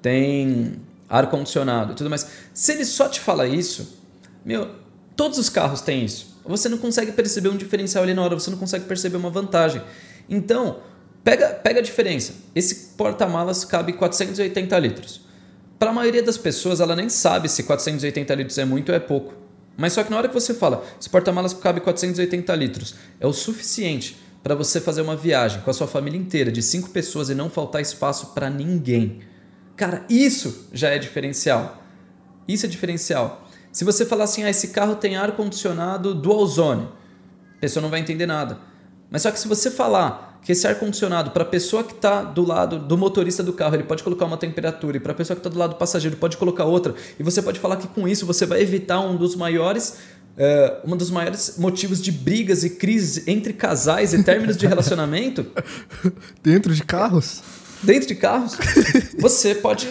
tem ar condicionado e tudo mais. Se ele só te fala isso, meu, todos os carros têm isso. Você não consegue perceber um diferencial ali na hora, você não consegue perceber uma vantagem. Então, Pega, pega a diferença. Esse porta-malas cabe 480 litros. Para a maioria das pessoas, ela nem sabe se 480 litros é muito ou é pouco. Mas só que na hora que você fala, esse porta-malas cabe 480 litros, é o suficiente para você fazer uma viagem com a sua família inteira de cinco pessoas e não faltar espaço para ninguém. Cara, isso já é diferencial. Isso é diferencial. Se você falar assim, ah, esse carro tem ar condicionado dual zone, a pessoa não vai entender nada. Mas só que se você falar que esse ar condicionado para a pessoa que está do lado do motorista do carro, ele pode colocar uma temperatura e para a pessoa que está do lado do passageiro pode colocar outra, e você pode falar que com isso você vai evitar um dos maiores uh, um dos maiores motivos de brigas e crises entre casais e términos de relacionamento? Dentro de carros? Dentro de carros? Você pode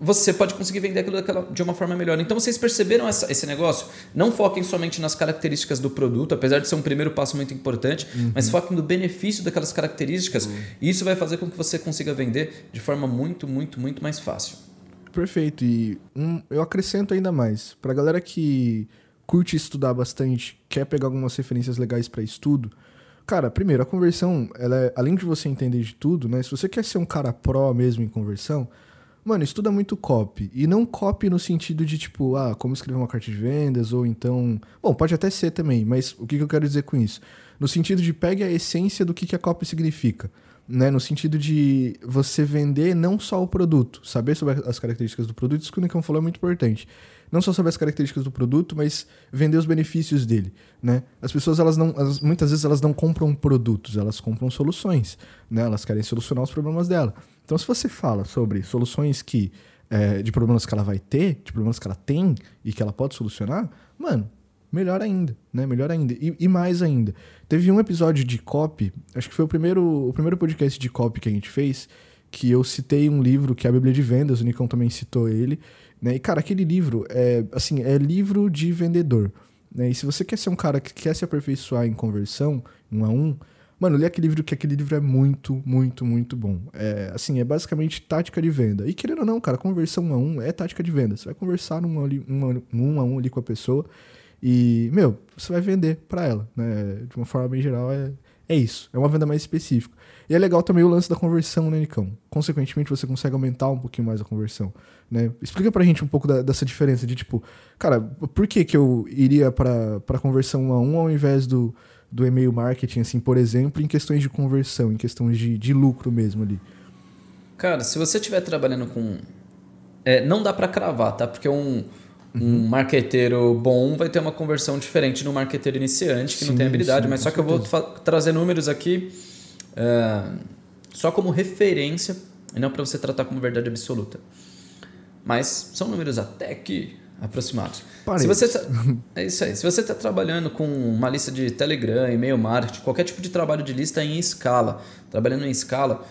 você pode conseguir vender aquilo daquela, de uma forma melhor. Então vocês perceberam essa, esse negócio? Não foquem somente nas características do produto, apesar de ser um primeiro passo muito importante, uhum. mas foquem no benefício daquelas características. Uhum. E isso vai fazer com que você consiga vender de forma muito, muito, muito mais fácil. Perfeito. E um, eu acrescento ainda mais. Para a galera que curte estudar bastante, quer pegar algumas referências legais para estudo, cara, primeiro, a conversão, ela é, além de você entender de tudo, né? Se você quer ser um cara pró mesmo em conversão, Mano, estuda muito copy. E não copy no sentido de, tipo, ah, como escrever uma carta de vendas, ou então. Bom, pode até ser também, mas o que, que eu quero dizer com isso? No sentido de pegue a essência do que, que a copy significa. Né? No sentido de você vender não só o produto, saber sobre as características do produto, isso que o Nicão falou é muito importante não só sobre as características do produto, mas vender os benefícios dele, né? As pessoas elas não, elas, muitas vezes elas não compram produtos, elas compram soluções, né? Elas querem solucionar os problemas dela. Então, se você fala sobre soluções que é, de problemas que ela vai ter, de problemas que ela tem e que ela pode solucionar, mano, melhor ainda, né? Melhor ainda. E, e, mais ainda. Teve um episódio de copy, acho que foi o primeiro, o primeiro podcast de copy que a gente fez, que eu citei um livro que é a Bíblia de Vendas, o Nicão também citou ele, né? E, cara, aquele livro é, assim, é livro de vendedor. Né? E se você quer ser um cara que quer se aperfeiçoar em conversão, um a um, mano, lê aquele livro que aquele livro é muito, muito, muito bom. É, assim, é basicamente tática de venda. E querendo ou não, cara, conversão um a um é tática de venda. Você vai conversar num, ali, um, um a um ali com a pessoa e, meu, você vai vender para ela, né? De uma forma bem geral, é, é isso. É uma venda mais específica. E é legal também o lance da conversão, né, Nicão? Consequentemente, você consegue aumentar um pouquinho mais a conversão, né? Explica pra gente um pouco da, dessa diferença de, tipo, cara, por que que eu iria pra, conversão 1 a 1 ao invés do, do e-mail marketing, assim, por exemplo, em questões de conversão, em questões de, de lucro mesmo ali? Cara, se você estiver trabalhando com... É, não dá para cravar, tá? Porque um, um uhum. marqueteiro bom vai ter uma conversão diferente do marqueteiro iniciante que sim, não tem habilidade. Sim, mas só que eu vou trazer números aqui uh, só como referência e não para você tratar como verdade absoluta. Mas são números até que aproximados. Se você tá, é isso aí. Se você está trabalhando com uma lista de Telegram, e-mail marketing, qualquer tipo de trabalho de lista em escala, trabalhando em escala,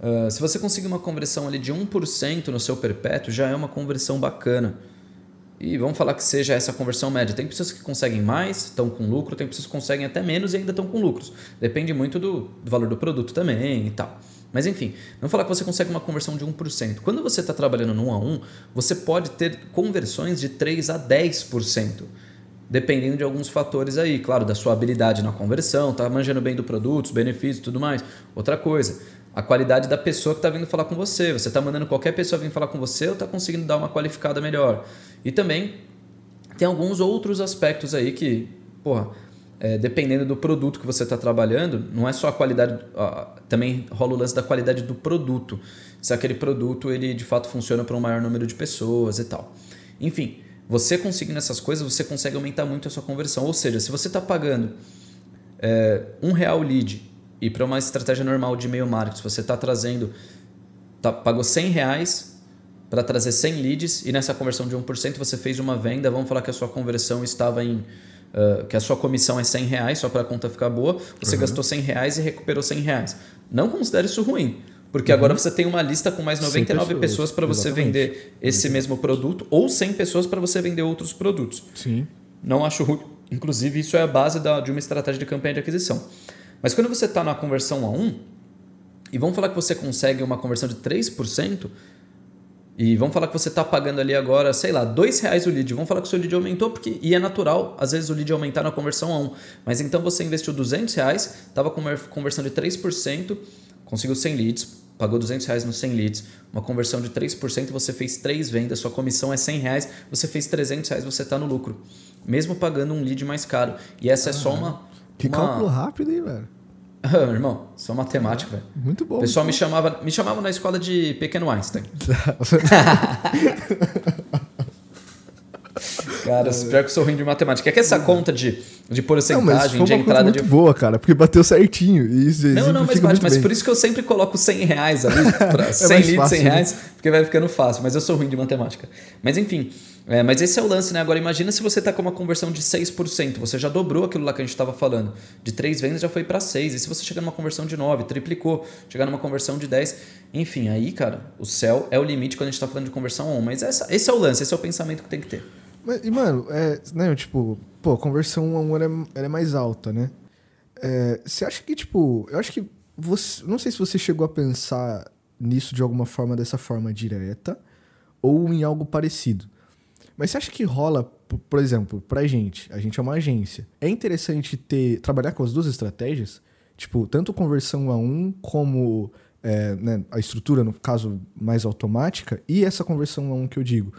uh, se você conseguir uma conversão ali de 1% no seu perpétuo, já é uma conversão bacana. E vamos falar que seja essa conversão média. Tem pessoas que conseguem mais, estão com lucro, tem pessoas que conseguem até menos e ainda estão com lucros. Depende muito do, do valor do produto também e tal. Mas enfim, vamos falar que você consegue uma conversão de 1%. Quando você está trabalhando no 1 a 1, você pode ter conversões de 3 a 10%. Dependendo de alguns fatores aí, claro, da sua habilidade na conversão, tá manjando bem do produto, os benefícios e tudo mais. Outra coisa, a qualidade da pessoa que está vindo falar com você. Você está mandando qualquer pessoa vir falar com você ou está conseguindo dar uma qualificada melhor? E também tem alguns outros aspectos aí que, porra, é, dependendo do produto que você está trabalhando, não é só a qualidade, ó, também rola o lance da qualidade do produto. Se aquele produto ele de fato funciona para um maior número de pessoas e tal. Enfim, você conseguindo essas coisas, você consegue aumentar muito a sua conversão. Ou seja, se você está pagando é, um real lead e para uma estratégia normal de e-mail marketing, você está trazendo, tá, pagou 100 reais para trazer 100 leads e nessa conversão de 1% você fez uma venda, vamos falar que a sua conversão estava em. Uh, que a sua comissão é 100 reais, só para a conta ficar boa, você uhum. gastou 100 reais e recuperou 100 reais. Não considere isso ruim, porque uhum. agora você tem uma lista com mais 99 pessoas, para você vender esse mesmo produto ou 100 pessoas para você vender outros produtos. Sim. Não acho ruim. Inclusive, isso é a base da, de uma estratégia de campanha de aquisição. Mas quando você está na conversão a 1, e vamos falar que você consegue uma conversão de 3%, e vamos falar que você está pagando ali agora, sei lá, dois reais o lead. Vamos falar que o seu lead aumentou, porque e é natural, às vezes, o lead aumentar na conversão a 1. Mas então você investiu 200 reais, estava com uma conversão de 3%, conseguiu 100 leads, pagou 200 reais nos 100 leads, uma conversão de 3%, você fez 3 vendas, sua comissão é 100 reais, você fez 300 reais, você está no lucro. Mesmo pagando um lead mais caro. E essa ah, é só uma... Que uma... cálculo rápido, hein, velho? Irmão, só matemática, velho. Muito bom. O pessoal me chamava, me chamava na escola de pequeno Einstein. Cara, pior que eu sou ruim de matemática. É que essa conta de, de porcentagem, não, de entrada muito de. boa, cara, porque bateu certinho. E isso não, não, mas bate, mas por isso que eu sempre coloco 100 reais ali, pra 100 é litros, 100 reais, né? porque vai ficando fácil. Mas eu sou ruim de matemática. Mas enfim, é, mas esse é o lance, né? Agora imagina se você tá com uma conversão de 6%, você já dobrou aquilo lá que a gente estava falando. De 3 vendas já foi para 6. E se você chegar numa conversão de 9, triplicou, chegar numa conversão de 10, enfim, aí, cara, o céu é o limite quando a gente está falando de conversão 1. Mas essa, esse é o lance, esse é o pensamento que tem que ter. Mas, e, mano, é, né, tipo, pô, a conversão 1 a 1 ela é, ela é mais alta, né? É, você acha que, tipo, eu acho que você. Não sei se você chegou a pensar nisso de alguma forma, dessa forma direta, ou em algo parecido. Mas você acha que rola, por exemplo, pra gente, a gente é uma agência, é interessante ter trabalhar com as duas estratégias? Tipo, tanto conversão a um como é, né, a estrutura, no caso, mais automática, e essa conversão a um que eu digo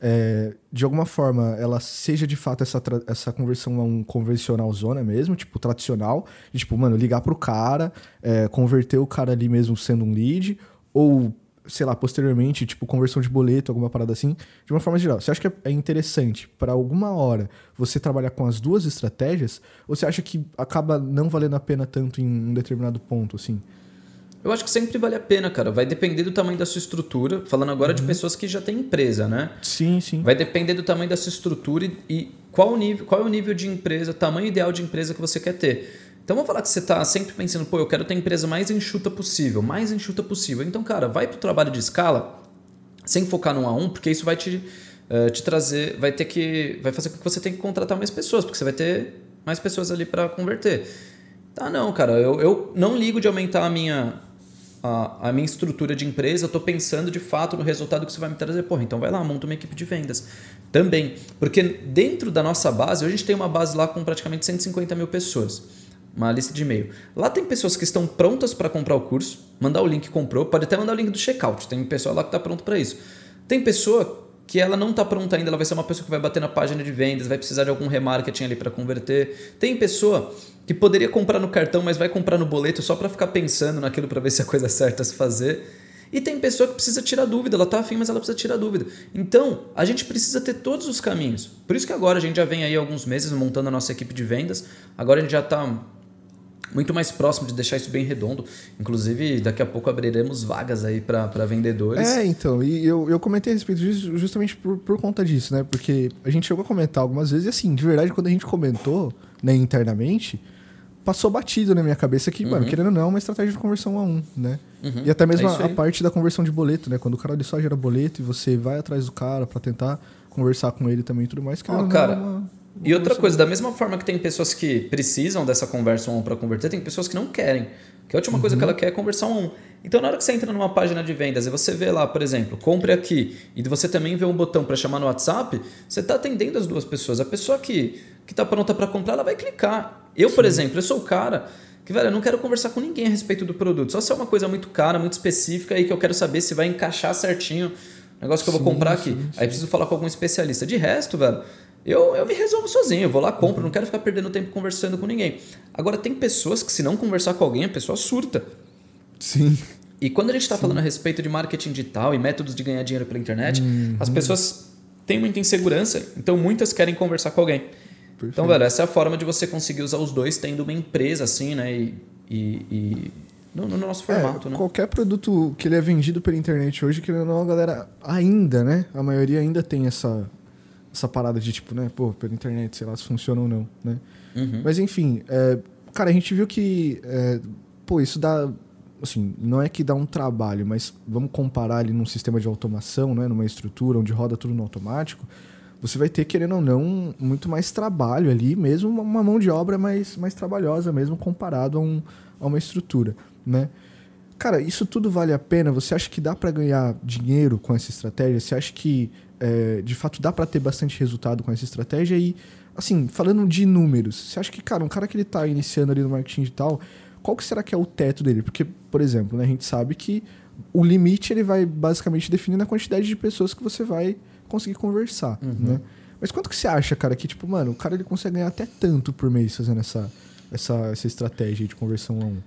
é, de alguma forma, ela seja de fato essa, essa conversão a um convencional zona mesmo, tipo, tradicional, de, tipo, mano, ligar pro cara, é, converter o cara ali mesmo sendo um lead, ou, sei lá, posteriormente, tipo, conversão de boleto, alguma parada assim, de uma forma geral. Você acha que é interessante para alguma hora você trabalhar com as duas estratégias, ou você acha que acaba não valendo a pena tanto em um determinado ponto, assim? Eu acho que sempre vale a pena, cara. Vai depender do tamanho da sua estrutura. Falando agora uhum. de pessoas que já têm empresa, né? Sim, sim. Vai depender do tamanho da sua estrutura e, e qual, o nível, qual é o nível de empresa, tamanho ideal de empresa que você quer ter. Então vamos falar que você está sempre pensando, pô, eu quero ter a empresa mais enxuta possível, mais enxuta possível. Então, cara, vai para o trabalho de escala sem focar no A1, porque isso vai te, uh, te trazer, vai ter que. Vai fazer com que você tenha que contratar mais pessoas, porque você vai ter mais pessoas ali para converter. Tá, não, cara, eu, eu não ligo de aumentar a minha a, a minha estrutura de empresa, eu estou pensando de fato no resultado que você vai me trazer. Porra, então vai lá, monta uma equipe de vendas. Também. Porque dentro da nossa base, hoje a gente tem uma base lá com praticamente 150 mil pessoas. Uma lista de e-mail. Lá tem pessoas que estão prontas para comprar o curso, mandar o link comprou, pode até mandar o link do checkout. Tem pessoa lá que está pronto para isso. Tem pessoa que ela não está pronta ainda, ela vai ser uma pessoa que vai bater na página de vendas, vai precisar de algum remarketing ali para converter. Tem pessoa que poderia comprar no cartão, mas vai comprar no boleto só para ficar pensando naquilo para ver se é a coisa certa a se fazer. E tem pessoa que precisa tirar dúvida, ela tá afim, mas ela precisa tirar dúvida. Então, a gente precisa ter todos os caminhos. Por isso que agora a gente já vem aí alguns meses montando a nossa equipe de vendas. Agora a gente já está muito mais próximo de deixar isso bem redondo. Inclusive, daqui a pouco abriremos vagas aí para vendedores. É, então, e eu, eu comentei a respeito disso justamente por, por conta disso, né? Porque a gente chegou a comentar algumas vezes, e assim, de verdade, quando a gente comentou né, internamente, passou batido na minha cabeça que, uhum. mano, querendo ou não, é uma estratégia de conversão a um, né? Uhum. E até mesmo é a, a, parte da conversão de boleto, né? Quando o cara só gera boleto e você vai atrás do cara para tentar conversar com ele também e tudo mais. Oh, cara, uma, uma e outra coisa, da mesma forma que tem pessoas que precisam dessa conversa um para converter, tem pessoas que não querem. Que a última uhum. coisa que ela quer é conversar um. Então, na hora que você entra numa página de vendas e você vê lá, por exemplo, compre aqui, e você também vê um botão para chamar no WhatsApp, você está atendendo as duas pessoas. A pessoa que está pronta para comprar, ela vai clicar. Eu, por exemplo, eu sou o cara que, velho, eu não quero conversar com ninguém a respeito do produto. Só se é uma coisa muito cara, muito específica e que eu quero saber se vai encaixar certinho o negócio que sim, eu vou comprar aqui. Sim, sim. Aí preciso falar com algum especialista. De resto, velho, eu, eu me resolvo sozinho. Eu vou lá, compro, uhum. não quero ficar perdendo tempo conversando com ninguém. Agora, tem pessoas que, se não conversar com alguém, a pessoa surta. Sim. E quando a gente está falando a respeito de marketing digital e métodos de ganhar dinheiro pela internet, uhum. as pessoas têm muita insegurança. Então, muitas querem conversar com alguém. Perfeito. Então, velho, essa é a forma de você conseguir usar os dois tendo uma empresa assim, né? E, e, e no, no, nosso é, formato, é, né? Qualquer produto que ele é vendido pela internet hoje, que não, a galera ainda, né? A maioria ainda tem essa, essa parada de tipo, né? Pô, pela internet, sei lá se funciona ou não, né? Uhum. Mas enfim, é, cara, a gente viu que, é, pô, isso dá, assim, não é que dá um trabalho, mas vamos comparar ali num sistema de automação, né? Numa estrutura onde roda tudo no automático você vai ter, querendo ou não, muito mais trabalho ali, mesmo uma mão de obra mais, mais trabalhosa, mesmo comparado a, um, a uma estrutura, né? Cara, isso tudo vale a pena? Você acha que dá para ganhar dinheiro com essa estratégia? Você acha que, é, de fato, dá para ter bastante resultado com essa estratégia? E, assim, falando de números, você acha que, cara, um cara que ele tá iniciando ali no marketing digital, qual que será que é o teto dele? Porque, por exemplo, né, a gente sabe que o limite ele vai basicamente definir a quantidade de pessoas que você vai conseguir conversar, uhum. né? Mas quanto que você acha, cara, que tipo, mano, o cara ele consegue ganhar até tanto por mês fazendo essa, essa, essa estratégia de conversão a um?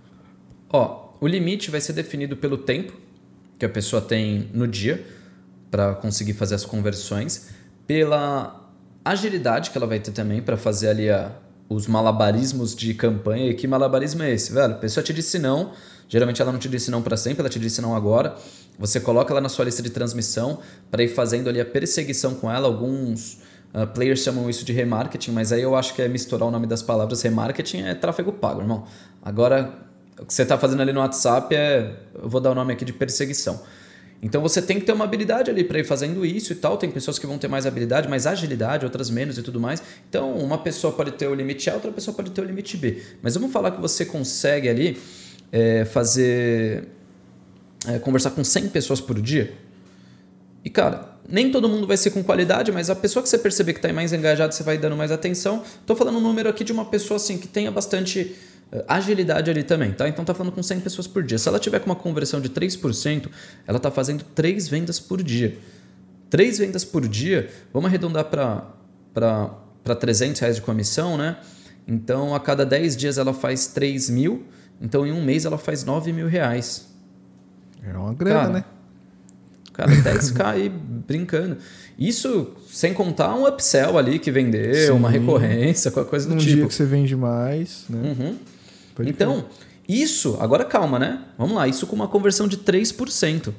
Ó, o limite vai ser definido pelo tempo que a pessoa tem no dia para conseguir fazer as conversões, pela agilidade que ela vai ter também para fazer ali a, os malabarismos de campanha. E que malabarismo é esse? Velho, a pessoa te disse não, geralmente ela não te disse não para sempre, ela te disse não agora. Você coloca ela na sua lista de transmissão para ir fazendo ali a perseguição com ela. Alguns uh, players chamam isso de remarketing, mas aí eu acho que é misturar o nome das palavras. Remarketing é tráfego pago, irmão. Agora, o que você está fazendo ali no WhatsApp é. Eu vou dar o nome aqui de perseguição. Então você tem que ter uma habilidade ali para ir fazendo isso e tal. Tem pessoas que vão ter mais habilidade, mais agilidade, outras menos e tudo mais. Então uma pessoa pode ter o limite A, outra pessoa pode ter o limite B. Mas vamos falar que você consegue ali é, fazer. É, conversar com 100 pessoas por dia. E cara, nem todo mundo vai ser com qualidade, mas a pessoa que você perceber que está mais engajada, você vai dando mais atenção. Estou falando um número aqui de uma pessoa assim que tenha bastante eh, agilidade ali também, tá? Então tá falando com 100 pessoas por dia. Se ela tiver com uma conversão de 3%, ela tá fazendo 3 vendas por dia. 3 vendas por dia, vamos arredondar para 300 reais de comissão, né? Então a cada 10 dias ela faz 3 mil, então em um mês ela faz 9 mil reais. É uma grana, cara, né? Cara, 10k aí brincando. Isso sem contar um upsell ali que vendeu, Sim. uma recorrência, qualquer coisa do um tipo. Um dia que você vende mais, né? Uhum. Então, isso, agora calma, né? Vamos lá, isso com uma conversão de 3%.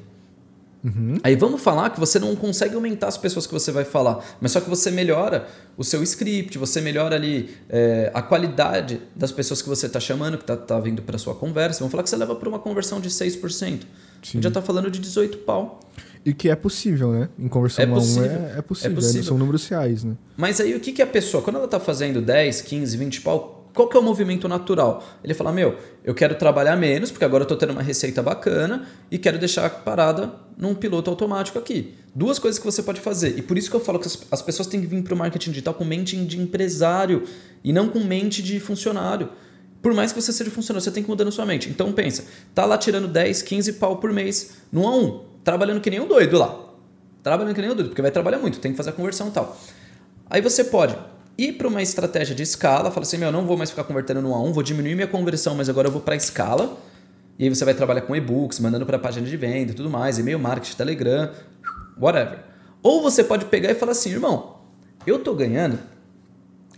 Uhum. Aí vamos falar que você não consegue aumentar as pessoas que você vai falar, mas só que você melhora o seu script, você melhora ali é, a qualidade das pessoas que você está chamando, que está tá vindo para sua conversa. Vamos falar que você leva para uma conversão de 6%. Sim. A gente já está falando de 18 pau. E que é possível, né? Em conversão é possível. é, é, possível, é possível. são números reais, né? Mas aí o que, que a pessoa, quando ela está fazendo 10, 15, 20 pau, qual que é o movimento natural? Ele fala, meu, eu quero trabalhar menos, porque agora eu estou tendo uma receita bacana e quero deixar a parada num piloto automático aqui. Duas coisas que você pode fazer. E por isso que eu falo que as, pessoas têm que vir para o marketing digital com mente de empresário e não com mente de funcionário. Por mais que você seja funcionário, você tem que mudar na sua mente. Então pensa, tá lá tirando 10, 15 pau por mês, no a um, trabalhando que nem um doido lá. Trabalhando que nem um doido, porque vai trabalhar muito, tem que fazer a conversão e tal. Aí você pode ir para uma estratégia de escala, fala assim, meu, não vou mais ficar convertendo no A1, vou diminuir minha conversão, mas agora eu vou para escala. E aí você vai trabalhar com e-books, mandando para a página de venda e tudo mais, e-mail marketing, Telegram, whatever. Ou você pode pegar e falar assim, irmão, eu tô ganhando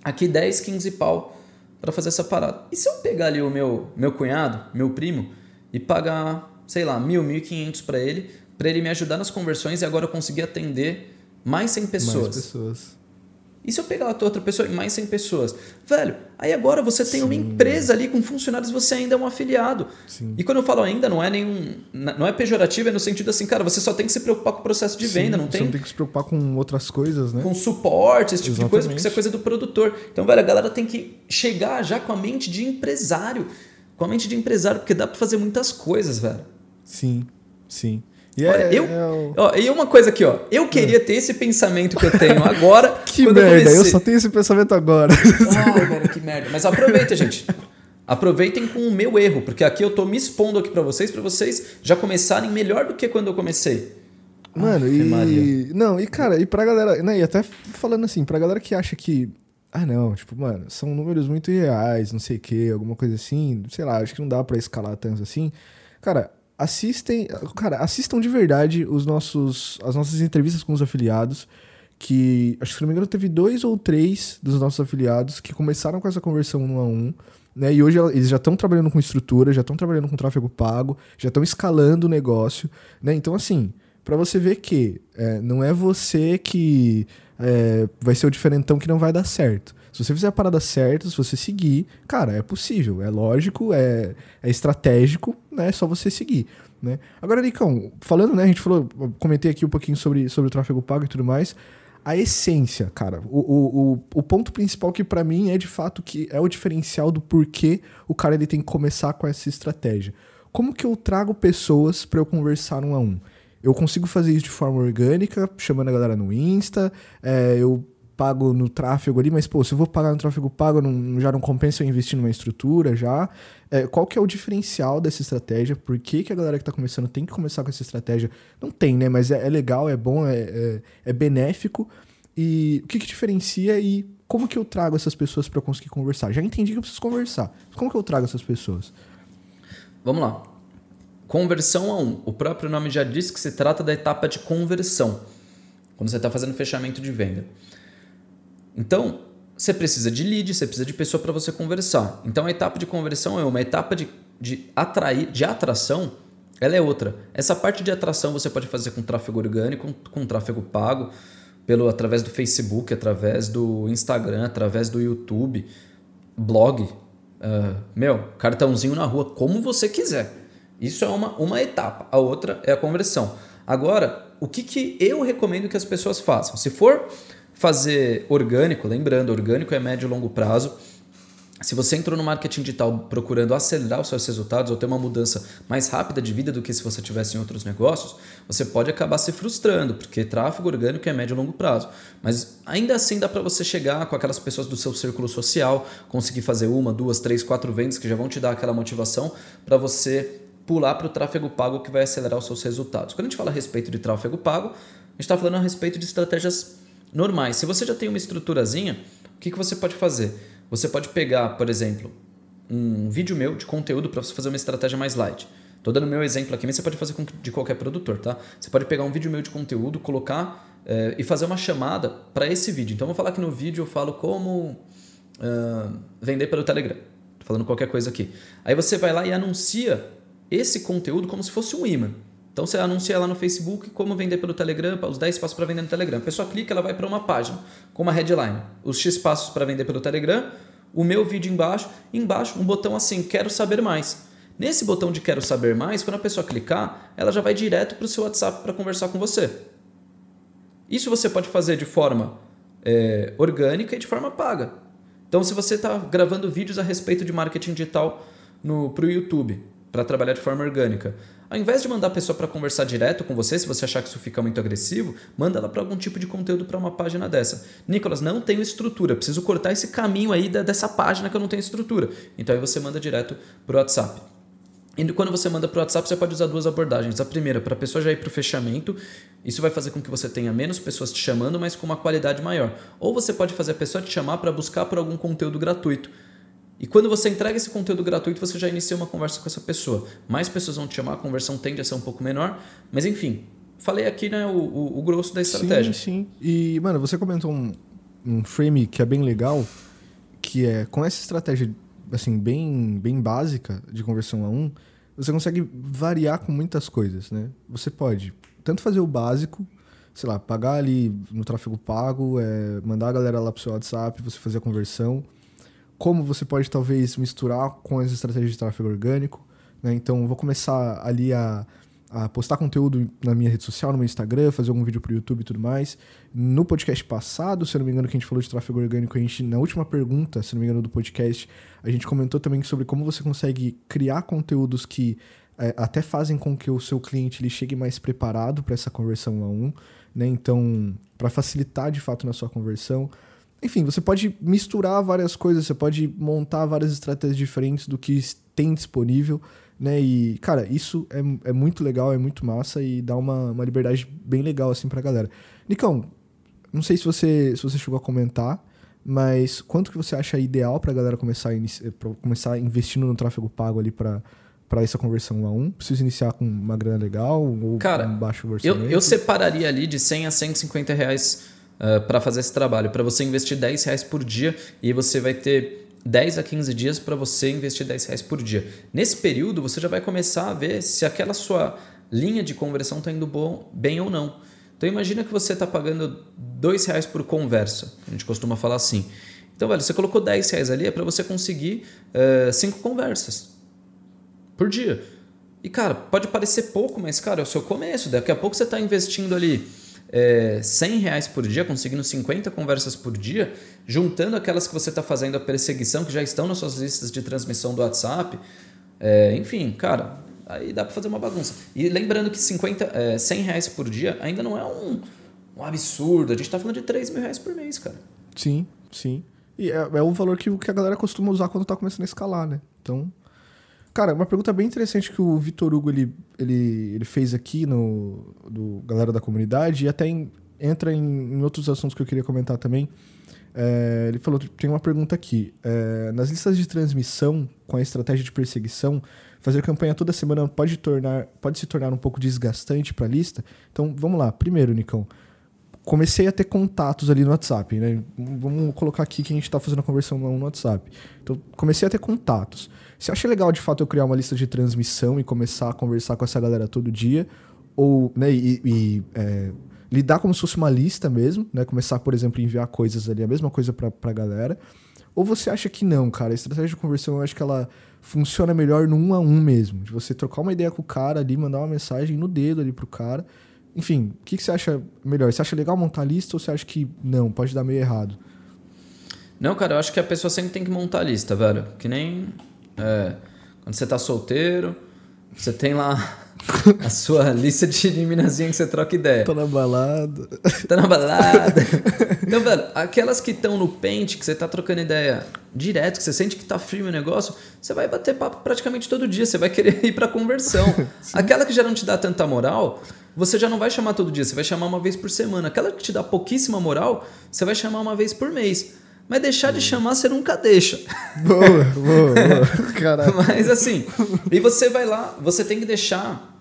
aqui 10, 15 pau para fazer essa parada. E se eu pegar ali o meu, meu cunhado, meu primo, e pagar, sei lá, mil, mil e quinhentos para ele, para ele me ajudar nas conversões e agora eu conseguir atender mais 100 pessoas. Mais pessoas. E se eu pegar a tua outra pessoa e mais 100 pessoas? Velho, aí agora você tem Sim. uma empresa ali com funcionários, você ainda é um afiliado. Sim. E quando eu falo ainda, não é nenhum. Não é pejorativo, é no sentido assim, cara, você só tem que se preocupar com o processo de Sim, venda, não tem. Você não tem que se preocupar com outras coisas, né? Com suporte, esse tipo Exatamente. de coisa, porque isso é coisa do produtor. Então, velho, a galera tem que chegar já com a mente de empresário. Com a mente de empresário, porque dá para fazer muitas coisas, velho. Sim, sim. E Olha, é, eu, é ó, e uma coisa aqui, ó. Eu queria ter esse pensamento que eu tenho agora. que merda, eu, eu, só tenho esse pensamento agora. Ai, velho, que merda. Mas aproveita, gente. Aproveitem com o meu erro, porque aqui eu tô me expondo aqui para vocês, para vocês já começarem melhor do que quando eu comecei. Mano, e. Maria. Não, e cara, e pra galera. Né, e até falando assim, pra galera que acha que. Ah, não, tipo, mano, são números muito reais, não sei o quê, alguma coisa assim. Sei lá, acho que não dá para escalar tanto assim. Cara, assistem, cara, assistam de verdade os nossos, as nossas entrevistas com os afiliados, que acho que se não me engano teve dois ou três dos nossos afiliados que começaram com essa conversão um a um, né? E hoje eles já estão trabalhando com estrutura, já estão trabalhando com tráfego pago, já estão escalando o negócio, né? Então assim, para você ver que é, não é você que é, vai ser o diferentão que não vai dar certo. Se você fizer a parada certa, se você seguir, cara, é possível, é lógico, é, é estratégico, né? É só você seguir. Né? Agora, Nicão, falando, né? A gente falou, comentei aqui um pouquinho sobre, sobre o tráfego pago e tudo mais. A essência, cara, o, o, o, o ponto principal que para mim é de fato que é o diferencial do porquê o cara ele tem que começar com essa estratégia. Como que eu trago pessoas para eu conversar um a um? Eu consigo fazer isso de forma orgânica, chamando a galera no Insta, é, eu pago no tráfego ali, mas, pô, se eu vou pagar no tráfego pago, não, já não compensa eu investir numa estrutura já. É, qual que é o diferencial dessa estratégia? Por que, que a galera que está começando tem que começar com essa estratégia? Não tem, né? Mas é, é legal, é bom, é, é, é, benéfico. E o que, que diferencia e como que eu trago essas pessoas para conseguir conversar? Já entendi que eu preciso conversar. Como que eu trago essas pessoas? Vamos lá. Conversão a um. O próprio nome já diz que se trata da etapa de conversão, quando você está fazendo fechamento de venda. Então, você precisa de lead, você precisa de pessoa para você conversar. Então, a etapa de conversão é uma etapa de, de atrair, de atração, ela é outra. Essa parte de atração você pode fazer com tráfego orgânico, com, com tráfego pago, pelo através do Facebook, através do Instagram, através do YouTube, blog, uh, meu, cartãozinho na rua, como você quiser. Isso é uma, uma etapa. A outra é a conversão. Agora, o que, que eu recomendo que as pessoas façam? Se for fazer orgânico, lembrando, orgânico é médio e longo prazo. Se você entrou no marketing digital procurando acelerar os seus resultados ou ter uma mudança mais rápida de vida do que se você tivesse em outros negócios, você pode acabar se frustrando, porque tráfego orgânico é médio e longo prazo. Mas ainda assim dá para você chegar com aquelas pessoas do seu círculo social, conseguir fazer uma, duas, três, quatro vendas que já vão te dar aquela motivação para você pular para o tráfego pago que vai acelerar os seus resultados. Quando a gente fala a respeito de tráfego pago, a gente está falando a respeito de estratégias normais. Se você já tem uma estruturazinha, o que, que você pode fazer? Você pode pegar, por exemplo, um vídeo meu de conteúdo para você fazer uma estratégia mais light. Estou dando meu exemplo aqui, mas você pode fazer de qualquer produtor, tá? Você pode pegar um vídeo meu de conteúdo, colocar é, e fazer uma chamada para esse vídeo. Então, eu vou falar que no vídeo eu falo como uh, vender pelo Telegram. Tô falando qualquer coisa aqui. Aí você vai lá e anuncia esse conteúdo como se fosse um imã. Então você anuncia lá no Facebook como vender pelo Telegram, os 10 passos para vender no Telegram. A pessoa clica, ela vai para uma página com uma headline. Os X passos para vender pelo Telegram, o meu vídeo embaixo, embaixo um botão assim, quero saber mais. Nesse botão de quero saber mais, quando a pessoa clicar, ela já vai direto para o seu WhatsApp para conversar com você. Isso você pode fazer de forma é, orgânica e de forma paga. Então, se você está gravando vídeos a respeito de marketing digital para o YouTube, para trabalhar de forma orgânica. Ao invés de mandar a pessoa para conversar direto com você, se você achar que isso fica muito agressivo, manda ela para algum tipo de conteúdo para uma página dessa. Nicolas, não tenho estrutura, preciso cortar esse caminho aí dessa página que eu não tenho estrutura. Então aí você manda direto para o WhatsApp. E quando você manda para o WhatsApp, você pode usar duas abordagens. A primeira, para a pessoa já ir para o fechamento, isso vai fazer com que você tenha menos pessoas te chamando, mas com uma qualidade maior. Ou você pode fazer a pessoa te chamar para buscar por algum conteúdo gratuito. E quando você entrega esse conteúdo gratuito, você já inicia uma conversa com essa pessoa. Mais pessoas vão te chamar, a conversão tende a ser um pouco menor, mas enfim, falei aqui né, o, o, o grosso da estratégia. Sim, sim. E, mano, você comentou um, um frame que é bem legal, que é com essa estratégia assim bem, bem básica de conversão a um, você consegue variar com muitas coisas, né? Você pode tanto fazer o básico, sei lá, pagar ali no tráfego pago, é, mandar a galera lá pro seu WhatsApp, você fazer a conversão como você pode talvez misturar com as estratégias de tráfego orgânico. Né? Então, vou começar ali a, a, postar conteúdo na minha rede social, no meu Instagram, fazer algum vídeo para o YouTube e tudo mais. No podcast passado, se não me engano, que a gente falou de tráfego orgânico, a gente, na última pergunta, se não me engano, do podcast, a gente comentou também sobre como você consegue criar conteúdos que é, até fazem com que o seu cliente ele chegue mais preparado para essa conversão a um. Né? Então, para facilitar de fato na sua conversão. Enfim, você pode misturar várias coisas, você pode montar várias estratégias diferentes do que tem disponível, né? E, cara, isso é, é muito legal, é muito massa e dá uma, uma liberdade bem legal, assim, pra galera. Nicão, não sei se você, se você chegou a comentar, mas quanto que você acha ideal pra galera começar a, pra começar investindo no tráfego pago ali pra, para essa conversão a um? Precisa iniciar com uma grana legal ou Cara, um baixo orçamento? Eu, eu separaria ali de 100 a 150 reais ah, para fazer esse trabalho, para você investir 10 reais por dia e você vai ter 10 a 15 dias para você investir 10 reais por dia. Nesse período, você já vai começar a ver se aquela sua linha de conversão está indo bom, bem ou não. Então imagina que você está pagando 2 reais por conversa, a gente costuma falar assim. Então, velho, você colocou 10 reais ali é para você conseguir 5 uh, conversas por dia. E, cara, pode parecer pouco, mas, cara, é o seu começo. Daqui a pouco você está investindo ali é, 100 reais por dia, conseguindo 50 conversas por dia, juntando aquelas que você está fazendo a perseguição, que já estão nas suas listas de transmissão do WhatsApp. É, enfim, cara, aí dá para fazer uma bagunça. E lembrando que 50, é, 100 reais por dia ainda não é um, um absurdo. A gente tá falando de 3 mil reais por mês, cara. Sim, sim. E é, é o valor que, que a galera costuma usar quando tá começando a escalar, né? Então. Cara, uma pergunta bem interessante que o Vitor Hugo ele, ele, ele fez aqui no do galera da comunidade e até em, entra em, em, outros assuntos que eu queria comentar também. É, ele falou, tem uma pergunta aqui. É, nas listas de transmissão, com a estratégia de perseguição, fazer campanha toda semana pode, tornar, pode se tornar um pouco desgastante para a lista? Então, vamos lá. Primeiro, Nicão, comecei a ter contatos ali no WhatsApp, né? Vamos colocar aqui que a gente está fazendo a conversão no WhatsApp. Então, comecei a ter contatos. Você acha legal, de fato, eu criar uma lista de transmissão e começar a conversar com essa galera todo dia? Ou, né, e, e é, lidar como se fosse uma lista mesmo, né? Começar, por exemplo, a enviar coisas ali, a mesma coisa para a galera. Ou você acha que não, cara? A estratégia de conversão, eu acho que ela funciona melhor no um a um mesmo. De você trocar uma ideia com o cara ali, mandar uma mensagem no dedo ali pro cara. Enfim, o que, que você acha melhor? Você acha legal montar a lista ou você acha que não, pode dar meio errado? Não, cara, eu acho que a pessoa sempre tem que montar a lista, velho. Que nem é, quando você tá solteiro, você tem lá a sua lista de minazinha que você troca ideia. Tô na balada. Tá na balada. Então, velho, aquelas que estão no pente, que você tá trocando ideia direto, que você sente que tá frio o negócio, você vai bater papo praticamente todo dia, você vai querer ir pra conversão. Aquela que já não te dá tanta moral, você já não vai chamar todo dia, você vai chamar uma vez por semana. Aquela que te dá pouquíssima moral, você vai chamar uma vez por mês. Mas deixar de chamar você nunca deixa. Boa, boa, boa. Caralho. Mas assim, e você vai lá, você tem que deixar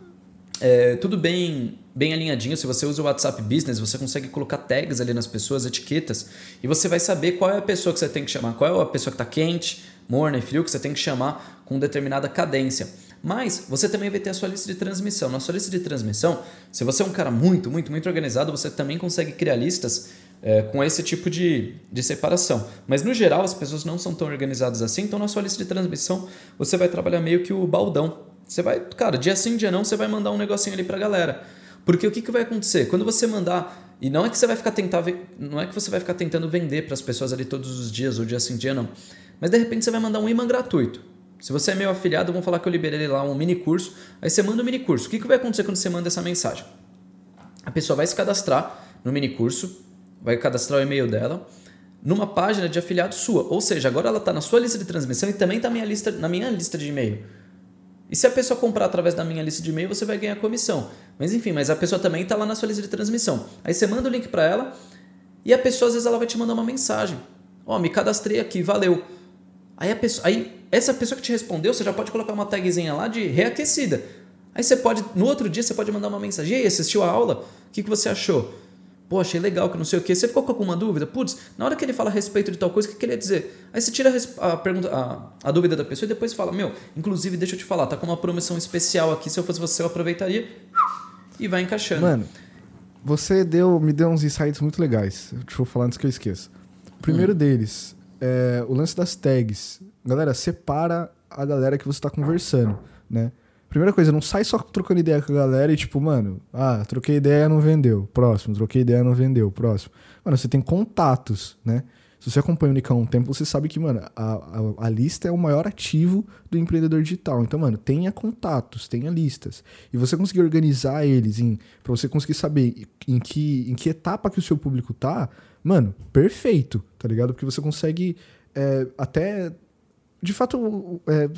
é, tudo bem bem alinhadinho. Se você usa o WhatsApp Business, você consegue colocar tags ali nas pessoas, etiquetas, e você vai saber qual é a pessoa que você tem que chamar, qual é a pessoa que está quente, morna e frio, que você tem que chamar com determinada cadência. Mas você também vai ter a sua lista de transmissão. Na sua lista de transmissão, se você é um cara muito, muito, muito organizado, você também consegue criar listas é, com esse tipo de, de separação. Mas no geral as pessoas não são tão organizadas assim, então na sua lista de transmissão você vai trabalhar meio que o baldão. Você vai, cara, dia sim, dia não, você vai mandar um negocinho ali pra galera. Porque o que, que vai acontecer? Quando você mandar. E não é que você vai ficar tentar, não é que você vai ficar tentando vender para as pessoas ali todos os dias, ou dia sim, dia não. Mas de repente você vai mandar um imã gratuito. Se você é meu afiliado, vão falar que eu liberei lá um mini curso. Aí você manda o um mini curso. O que, que vai acontecer quando você manda essa mensagem? A pessoa vai se cadastrar no mini curso, vai cadastrar o e-mail dela numa página de afiliado sua. Ou seja, agora ela está na sua lista de transmissão e também está na minha lista de e-mail. E se a pessoa comprar através da minha lista de e-mail, você vai ganhar comissão. Mas enfim, mas a pessoa também está lá na sua lista de transmissão. Aí você manda o link para ela e a pessoa às vezes ela vai te mandar uma mensagem. Ó, oh, me cadastrei aqui, valeu. Aí, a pessoa, aí essa pessoa que te respondeu, você já pode colocar uma tagzinha lá de reaquecida. Aí você pode, no outro dia, você pode mandar uma mensagem. E aí, assistiu a aula? O que, que você achou? Pô, achei legal que não sei o que. Você ficou com alguma dúvida? Putz, na hora que ele fala a respeito de tal coisa, o que, que ele ia dizer? Aí você tira a, pergunta, a, a dúvida da pessoa e depois fala: Meu, inclusive, deixa eu te falar, tá com uma promoção especial aqui. Se eu fosse você, eu aproveitaria e vai encaixando. Mano, você deu, me deu uns insights muito legais. Deixa eu falar antes que eu esqueça. O primeiro hum. deles é o lance das tags. Galera, separa a galera que você está conversando, né? Primeira coisa, não sai só trocando ideia com a galera e tipo, mano, ah, troquei ideia, não vendeu. Próximo, troquei ideia, não vendeu. Próximo. Mano, você tem contatos, né? Se você acompanha o Nicão há um tempo, você sabe que, mano, a, a, a, lista é o maior ativo do empreendedor digital. Então, mano, tenha contatos, tenha listas. E você conseguir organizar eles em para você conseguir saber em que, em que etapa que o seu público tá, mano, perfeito, tá ligado? Porque você consegue é, até, de fato, é,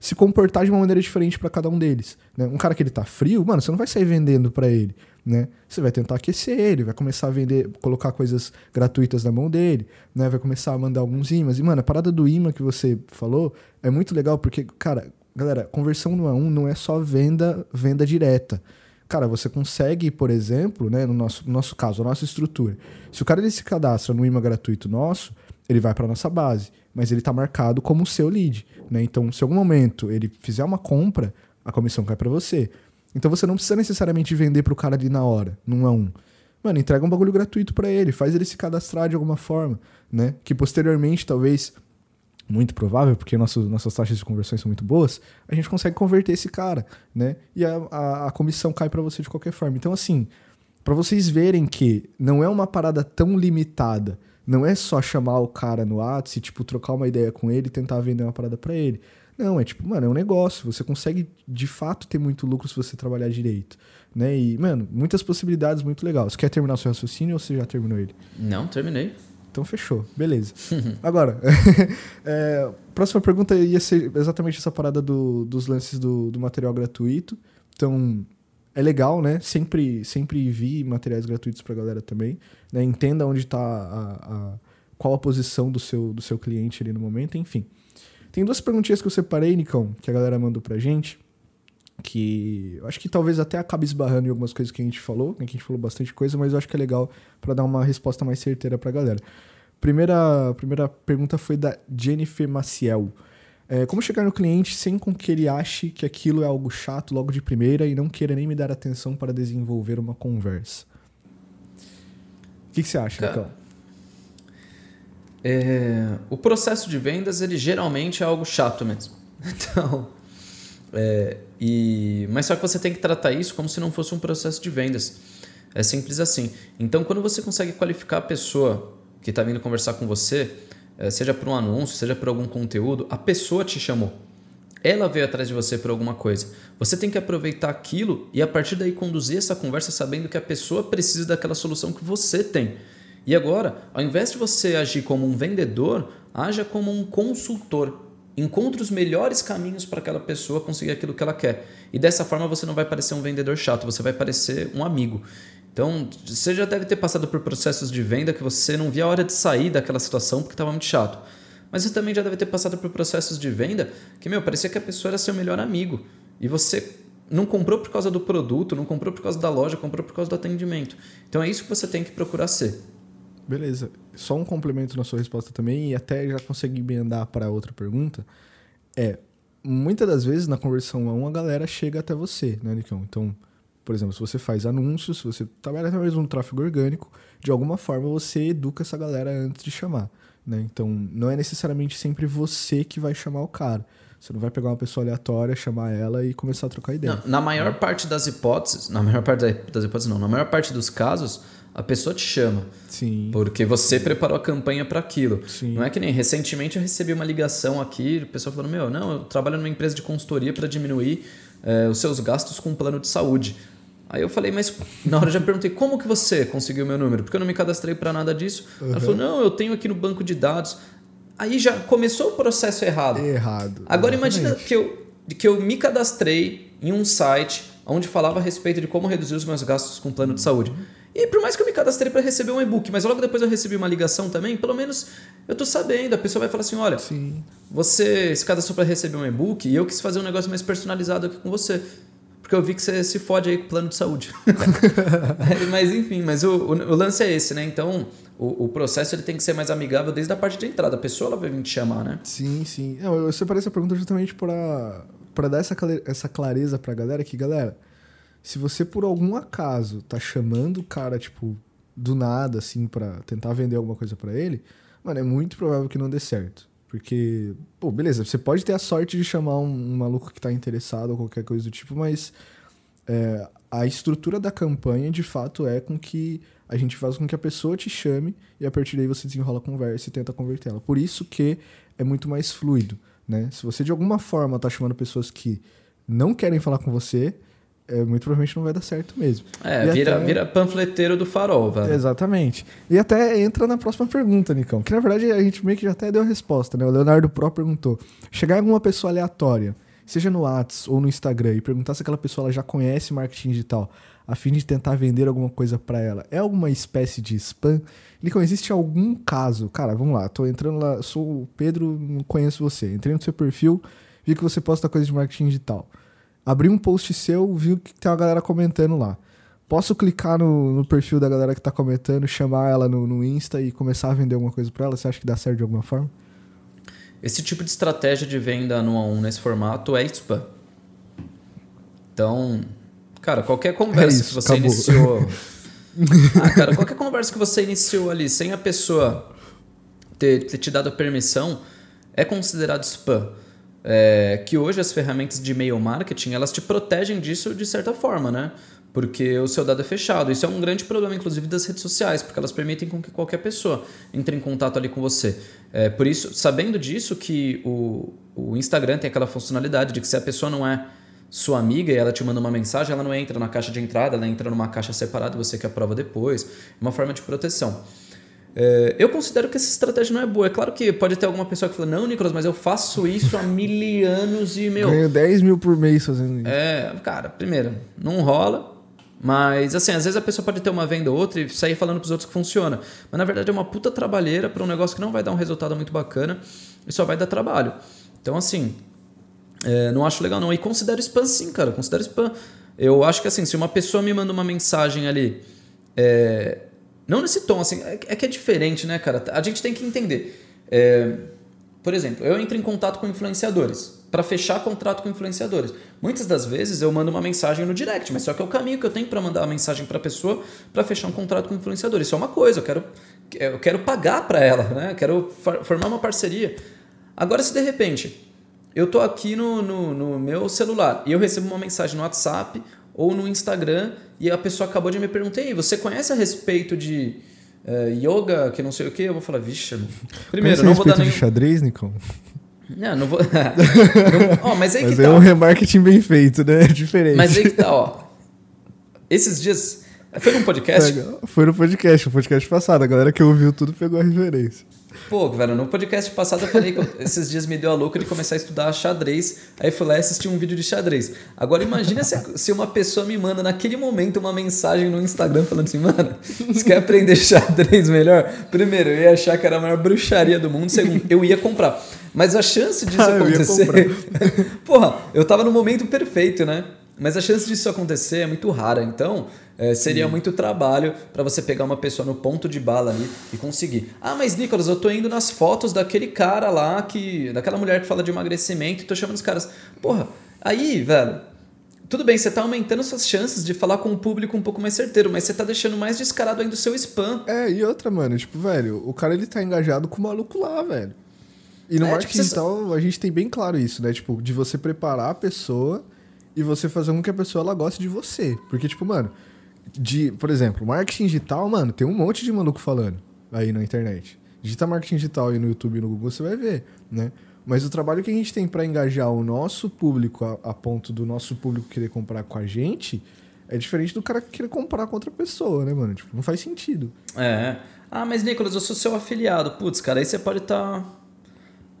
se comportar de uma maneira diferente para cada um deles. Né? Um cara que ele tá frio, mano, você não vai sair vendendo para ele, né? Você vai tentar aquecer ele, vai começar a vender, colocar coisas gratuitas na mão dele, né? Vai começar a mandar alguns imãs. E, mano, a parada do imã que você falou é muito legal porque, cara, galera, conversão no a um não é só venda, venda direta. Cara, você consegue, por exemplo, né, no nosso, no nosso caso, a nossa estrutura. Se o cara ele se cadastra no imã gratuito nosso, ele vai para nossa base, mas ele está marcado como seu lead, né? Então, se em algum momento ele fizer uma compra, a comissão cai para você. Então você não precisa necessariamente vender para o cara ali na hora, num a um. Mano, entrega um bagulho gratuito para ele, faz ele se cadastrar de alguma forma, né? Que posteriormente, talvez, muito provável, porque nosso, nossas taxas de conversão são muito boas, a gente consegue converter esse cara, né? E a, a, a comissão cai para você de qualquer forma. Então, assim, para vocês verem que não é uma parada tão limitada não é só chamar o cara no WhatsApp tipo, trocar uma ideia com ele e tentar vender uma parada para ele. Não, é tipo, mano, é um negócio. Você consegue de fato ter muito lucro se você trabalhar direito. Né? E, mano, muitas possibilidades muito legal. Você quer terminar o seu raciocínio ou você já terminou ele? Não, terminei. Então fechou, beleza. Agora, é, próxima pergunta ia ser exatamente essa parada do, dos lances do, do material gratuito. Então, é legal, né? Sempre, sempre vi materiais gratuitos pra galera também. Né? Entenda onde tá a, a, qual a posição do seu, do seu cliente ali no momento, enfim. Tem duas perguntinhas que eu separei, Nicão, que a galera mandou pra gente. Que eu acho que talvez até acabe esbarrando em algumas coisas que a gente falou, né? Que a gente falou bastante coisa, mas eu acho que é legal para dar uma resposta mais certeira pra galera. Primeira, primeira pergunta foi da Jennifer Maciel. É, como chegar no cliente sem com que ele ache que aquilo é algo chato logo de primeira e não queira nem me dar atenção para desenvolver uma conversa? O que, que você acha, Cara, é, o processo de vendas, ele geralmente é algo chato mesmo. Então, é, e, mas só que você tem que tratar isso como se não fosse um processo de vendas. É simples assim. Então, quando você consegue qualificar a pessoa que está vindo conversar com você, é, seja por um anúncio, seja por algum conteúdo, a pessoa te chamou. Ela veio atrás de você por alguma coisa. Você tem que aproveitar aquilo e a partir daí conduzir essa conversa sabendo que a pessoa precisa daquela solução que você tem. E agora, ao invés de você agir como um vendedor, haja como um consultor. Encontre os melhores caminhos para aquela pessoa conseguir aquilo que ela quer. E dessa forma você não vai parecer um vendedor chato, você vai parecer um amigo. Então, você já deve ter passado por processos de venda que você não via a hora de sair daquela situação porque estava muito chato. Mas você também já deve ter passado por processos de venda que, meu, parecia que a pessoa era seu melhor amigo. E você não comprou por causa do produto, não comprou por causa da loja, comprou por causa do atendimento. Então é isso que você tem que procurar ser. Beleza. Só um complemento na sua resposta também, e até já consegui emendar para outra pergunta. É, muitas das vezes na conversão a um, a galera chega até você, né, Nicão? Então, por exemplo, se você faz anúncios, se você trabalha até mesmo no tráfego orgânico, de alguma forma você educa essa galera antes de chamar. Né? Então, não é necessariamente sempre você que vai chamar o cara. Você não vai pegar uma pessoa aleatória, chamar ela e começar a trocar ideia. Não, na maior parte das hipóteses, na maior parte das hipóteses não, na maior parte dos casos, a pessoa te chama. Sim. Porque você preparou a campanha para aquilo. Sim. Não é que nem recentemente eu recebi uma ligação aqui, o pessoal falando: Meu, não, eu trabalho numa empresa de consultoria para diminuir é, os seus gastos com plano de saúde. Aí eu falei, mas na hora eu já perguntei como que você conseguiu meu número? Porque eu não me cadastrei para nada disso. Uhum. Ela falou, não, eu tenho aqui no banco de dados. Aí já começou o processo errado. Errado. Agora exatamente. imagina que eu, que eu me cadastrei em um site onde falava a respeito de como reduzir os meus gastos com plano de saúde. E por mais que eu me cadastrei para receber um e-book, mas logo depois eu recebi uma ligação também, pelo menos eu tô sabendo. A pessoa vai falar assim: olha, Sim. você se cadastrou para receber um e-book e eu quis fazer um negócio mais personalizado aqui com você. Porque eu vi que você se fode aí com o plano de saúde. mas enfim, mas o, o, o, lance é esse, né? Então, o, o, processo ele tem que ser mais amigável desde a parte de entrada. A pessoa ela vai vir te chamar, né? Sim, sim. Não, eu separei essa pergunta justamente para dar essa, essa clareza pra galera que, galera se você por algum acaso tá chamando o cara, tipo, do nada, assim, para tentar vender alguma coisa para ele, mano, é muito provável que não dê certo. Porque, pô, beleza, você pode ter a sorte de chamar um, um maluco que tá interessado ou qualquer coisa do tipo, mas é, a estrutura da campanha, de fato, é com que a gente faz com que a pessoa te chame e a partir daí você desenrola a conversa e tenta convertê-la. Por isso que é muito mais fluido, né? Se você de alguma forma tá chamando pessoas que não querem falar com você, é, muito provavelmente não vai dar certo mesmo. É, vira, até... vira panfleteiro do farol, velho. Exatamente. E até entra na próxima pergunta, Nicão. Que na verdade a gente meio que já até deu a resposta, né? O Leonardo Pro perguntou: chegar em alguma pessoa aleatória, seja no Whats ou no Instagram, e perguntar se aquela pessoa já conhece marketing digital, a fim de tentar vender alguma coisa para ela, é alguma espécie de spam? Nicão, existe algum caso? Cara, vamos lá, tô entrando lá, sou o Pedro, não conheço você. Entrei no seu perfil, vi que você posta coisa de marketing digital abri um post seu, viu que tem uma galera comentando lá. Posso clicar no, no perfil da galera que tá comentando, chamar ela no, no Insta e começar a vender alguma coisa para ela? Você acha que dá certo de alguma forma? Esse tipo de estratégia de venda no a um nesse formato é spam. Então, cara, qualquer conversa é isso, que você acabou. iniciou. ah, cara, qualquer conversa que você iniciou ali sem a pessoa ter, ter te dado a permissão é considerado spam é, que hoje as ferramentas de e-mail marketing elas te protegem disso de certa forma, né? porque o seu dado é fechado. Isso é um grande problema, inclusive, das redes sociais, porque elas permitem com que qualquer pessoa entre em contato ali com você. É, por isso, sabendo disso, que o, o Instagram tem aquela funcionalidade de que se a pessoa não é sua amiga e ela te manda uma mensagem, ela não entra na caixa de entrada, ela entra numa caixa separada, você que aprova depois. É uma forma de proteção. É, eu considero que essa estratégia não é boa. É claro que pode ter alguma pessoa que fala, não, Nicolas, mas eu faço isso há mil anos e, meu... Ganho 10 mil por mês fazendo isso. É, cara, primeiro, não rola. Mas, assim, às vezes a pessoa pode ter uma venda ou outra e sair falando pros outros que funciona. Mas, na verdade, é uma puta trabalheira para um negócio que não vai dar um resultado muito bacana e só vai dar trabalho. Então, assim, é, não acho legal não. E considero spam sim, cara. Considero spam. Eu acho que, assim, se uma pessoa me manda uma mensagem ali... É, não nesse tom, assim, é, é que é diferente, né, cara? A gente tem que entender. É, por exemplo, eu entro em contato com influenciadores para fechar contrato com influenciadores. Muitas das vezes eu mando uma mensagem no direct, mas só que é o caminho que eu tenho para mandar uma mensagem para a pessoa para fechar um contrato com influenciador. Isso é uma coisa, eu quero, eu quero pagar para ela, né? Eu quero formar uma parceria. Agora, se de repente eu tô aqui no, no, no meu celular e eu recebo uma mensagem no WhatsApp ou no Instagram e a pessoa acabou de me perguntar: você conhece a respeito de uh, yoga, que não sei o que? Eu vou falar, vixe, primeiro, não vou dar nenhum... de xadrez, Nicole? Não, não vou. não... Oh, mas aí mas que é tá. um remarketing bem feito, né? É diferente. Mas aí que tá, ó. Esses dias. Foi num podcast? Foi no podcast, o podcast passado. A galera que ouviu tudo pegou a referência. Pô, velho, no podcast passado eu falei que esses dias me deu a louca de começar a estudar xadrez. Aí fui lá e assisti um vídeo de xadrez. Agora imagina se, se uma pessoa me manda naquele momento uma mensagem no Instagram falando assim, mano, você quer aprender xadrez melhor? Primeiro, eu ia achar que era a maior bruxaria do mundo. Segundo, eu ia comprar. Mas a chance disso ah, acontecer. Porra, eu tava no momento perfeito, né? Mas a chance disso acontecer é muito rara. Então, é, seria Sim. muito trabalho para você pegar uma pessoa no ponto de bala ali e conseguir. Ah, mas Nicolas, eu tô indo nas fotos daquele cara lá, que daquela mulher que fala de emagrecimento e tô chamando os caras. Porra, aí, velho, tudo bem, você está aumentando suas chances de falar com um público um pouco mais certeiro, mas você está deixando mais descarado ainda o seu spam. É, e outra, mano, tipo, velho, o cara ele tá engajado com o maluco lá, velho. E no é, marketing tipo, digital, a gente tem bem claro isso, né? Tipo, de você preparar a pessoa e você fazer com que a pessoa ela goste de você. Porque, tipo, mano, de, por exemplo, marketing digital, mano, tem um monte de maluco falando aí na internet. Digita marketing digital aí no YouTube e no Google, você vai ver, né? Mas o trabalho que a gente tem para engajar o nosso público a, a, ponto do nosso público querer comprar com a gente é diferente do cara que querer comprar com outra pessoa, né, mano? Tipo, não faz sentido. É. Ah, mas Nicolas, eu sou seu afiliado. Putz, cara, aí você pode estar. Tá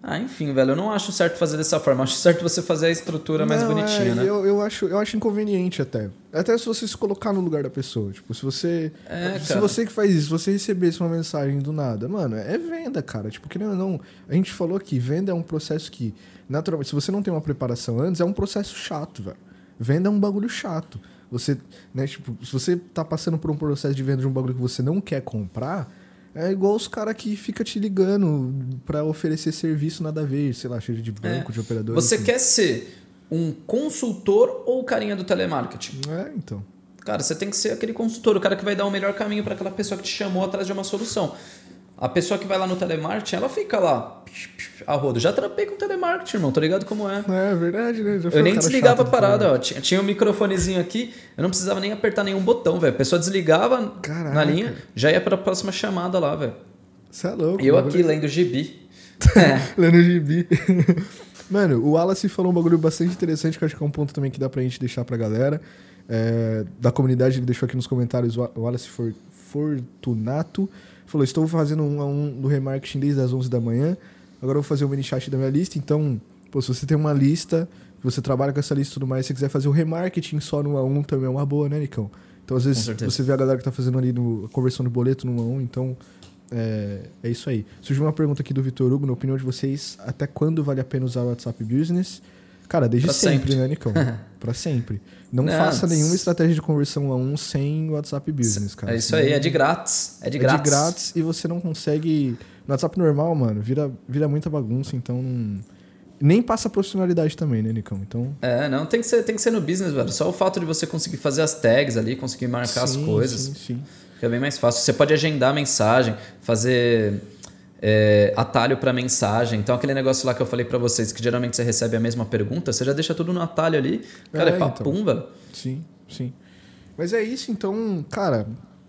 ah, enfim, velho, eu não acho certo fazer dessa forma. Acho certo você fazer a estrutura mais bonitinha, é, né? Eu, eu, acho, eu acho inconveniente até. Até se você se colocar no lugar da pessoa. Tipo, se você. É, se cara. você que faz isso, se você recebesse uma mensagem do nada, mano, é venda, cara. Tipo, que não, não. A gente falou aqui, venda é um processo que, naturalmente, se você não tem uma preparação antes, é um processo chato, velho. Venda é um bagulho chato. Você, né, tipo, se você tá passando por um processo de venda de um bagulho que você não quer comprar é igual os caras que fica te ligando para oferecer serviço nada a ver, sei lá, cheio de banco, é. de operador. Você quer ser um consultor ou o carinha do telemarketing? É, então. Cara, você tem que ser aquele consultor, o cara que vai dar o melhor caminho para aquela pessoa que te chamou atrás de uma solução. A pessoa que vai lá no telemarketing, ela fica lá a rodo. Já trampei com telemarketing, irmão, tô ligado como é. É verdade, né? eu nem desligava a parada, ó. Tinha, tinha um microfonezinho aqui, eu não precisava nem apertar nenhum botão, velho. A pessoa desligava Caraca. na linha, já ia para a próxima chamada lá, velho. Você é louco. Eu aqui lendo gibi. É. lendo gibi. Mano, o Wallace falou um bagulho bastante interessante que eu acho que é um ponto também que dá pra gente deixar pra galera. É, da comunidade, ele deixou aqui nos comentários o Wallace Fortunato. Falou, estou fazendo um a um do remarketing desde as 11 da manhã. Agora eu vou fazer o um mini chat da minha lista. Então, pô, se você tem uma lista, você trabalha com essa lista e tudo mais, se você quiser fazer o remarketing só no A1 também é uma boa, né, Nicão? Então, às vezes, você vê a galera que tá fazendo ali no, a conversão do boleto no A1, então é, é isso aí. Surgiu uma pergunta aqui do Vitor Hugo, na opinião de vocês, até quando vale a pena usar o WhatsApp Business? Cara, desde pra sempre, sempre, né, Nicão? pra sempre. Não, Não faça nenhuma estratégia de conversão a um sem WhatsApp Business, cara. É isso aí, é de grátis. É de grátis. É de grátis e você não consegue. No WhatsApp normal, mano, vira, vira muita bagunça, então. Nem passa profissionalidade também, né, Nicão? Então... É, não, tem que, ser, tem que ser no business, velho. Só o fato de você conseguir fazer as tags ali, conseguir marcar sim, as coisas. Sim, sim. Fica bem mais fácil. Você pode agendar a mensagem, fazer é, atalho para mensagem. Então, aquele negócio lá que eu falei para vocês, que geralmente você recebe a mesma pergunta, você já deixa tudo no atalho ali. Cara, é, é papum, então. Sim, sim. Mas é isso, então, cara,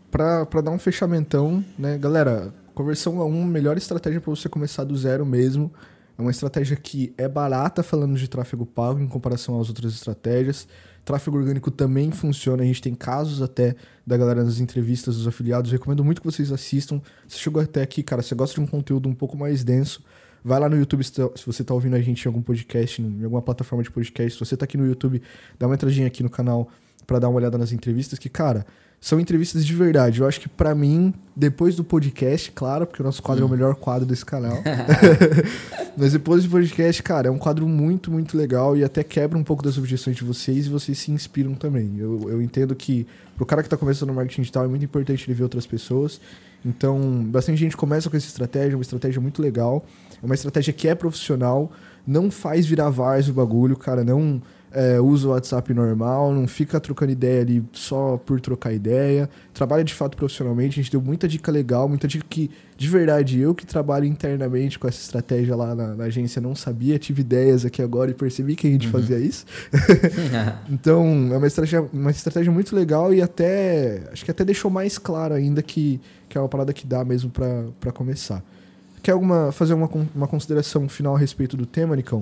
pra, pra dar um fechamentão, né, galera, conversão é uma melhor estratégia para você começar do zero mesmo. É uma estratégia que é barata falando de tráfego pago em comparação às outras estratégias. Tráfego orgânico também funciona, a gente tem casos até da galera nas entrevistas dos afiliados. recomendo muito que vocês assistam. Se chegou até aqui, cara, você gosta de um conteúdo um pouco mais denso, vai lá no YouTube se você está ouvindo a gente em algum podcast, em alguma plataforma de podcast. Se você está aqui no YouTube, dá uma entradinha aqui no canal para dar uma olhada nas entrevistas, que, cara, são entrevistas de verdade. Eu acho que para mim, depois do podcast, claro, porque o nosso quadro hum. é o melhor quadro desse canal. Mas depois do podcast, cara, é um quadro muito, muito legal e até quebra um pouco das objeções de vocês e vocês se inspiram também. Eu, eu entendo que pro cara que tá começando no marketing digital é muito importante ele ver outras pessoas. Então, bastante gente começa com essa estratégia, uma estratégia muito legal. É uma estratégia que é profissional, não faz virar vars o bagulho, cara, não é, usa o WhatsApp normal, não fica trocando ideia ali só por trocar ideia. Trabalha de fato profissionalmente. A gente deu muita dica legal, muita dica que, de verdade, eu que trabalho internamente com essa estratégia lá na, na agência não sabia, tive ideias aqui agora e percebi que a gente uhum. fazia isso. então, é uma estratégia, uma estratégia muito legal e até. Acho que até deixou mais claro ainda que, que é uma parada que dá mesmo para começar. Quer alguma, fazer uma, uma consideração final a respeito do tema, Nicão?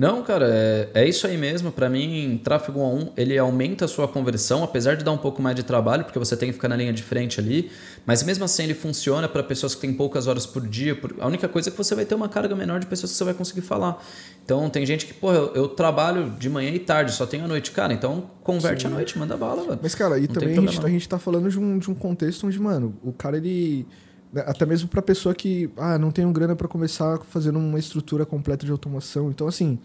Não, cara, é, é isso aí mesmo. Para mim, tráfego 1 ele aumenta a sua conversão, apesar de dar um pouco mais de trabalho, porque você tem que ficar na linha de frente ali. Mas mesmo assim, ele funciona para pessoas que têm poucas horas por dia. A única coisa é que você vai ter uma carga menor de pessoas que você vai conseguir falar. Então, tem gente que, pô, eu, eu trabalho de manhã e tarde, só tenho a noite. Cara, então converte Sim. a noite, manda bala, velho. Mas, cara, e Não também a gente, a gente tá falando de um, de um contexto onde, mano, o cara ele até mesmo para pessoa que ah, não tem grana para começar fazendo uma estrutura completa de automação. Então, assim,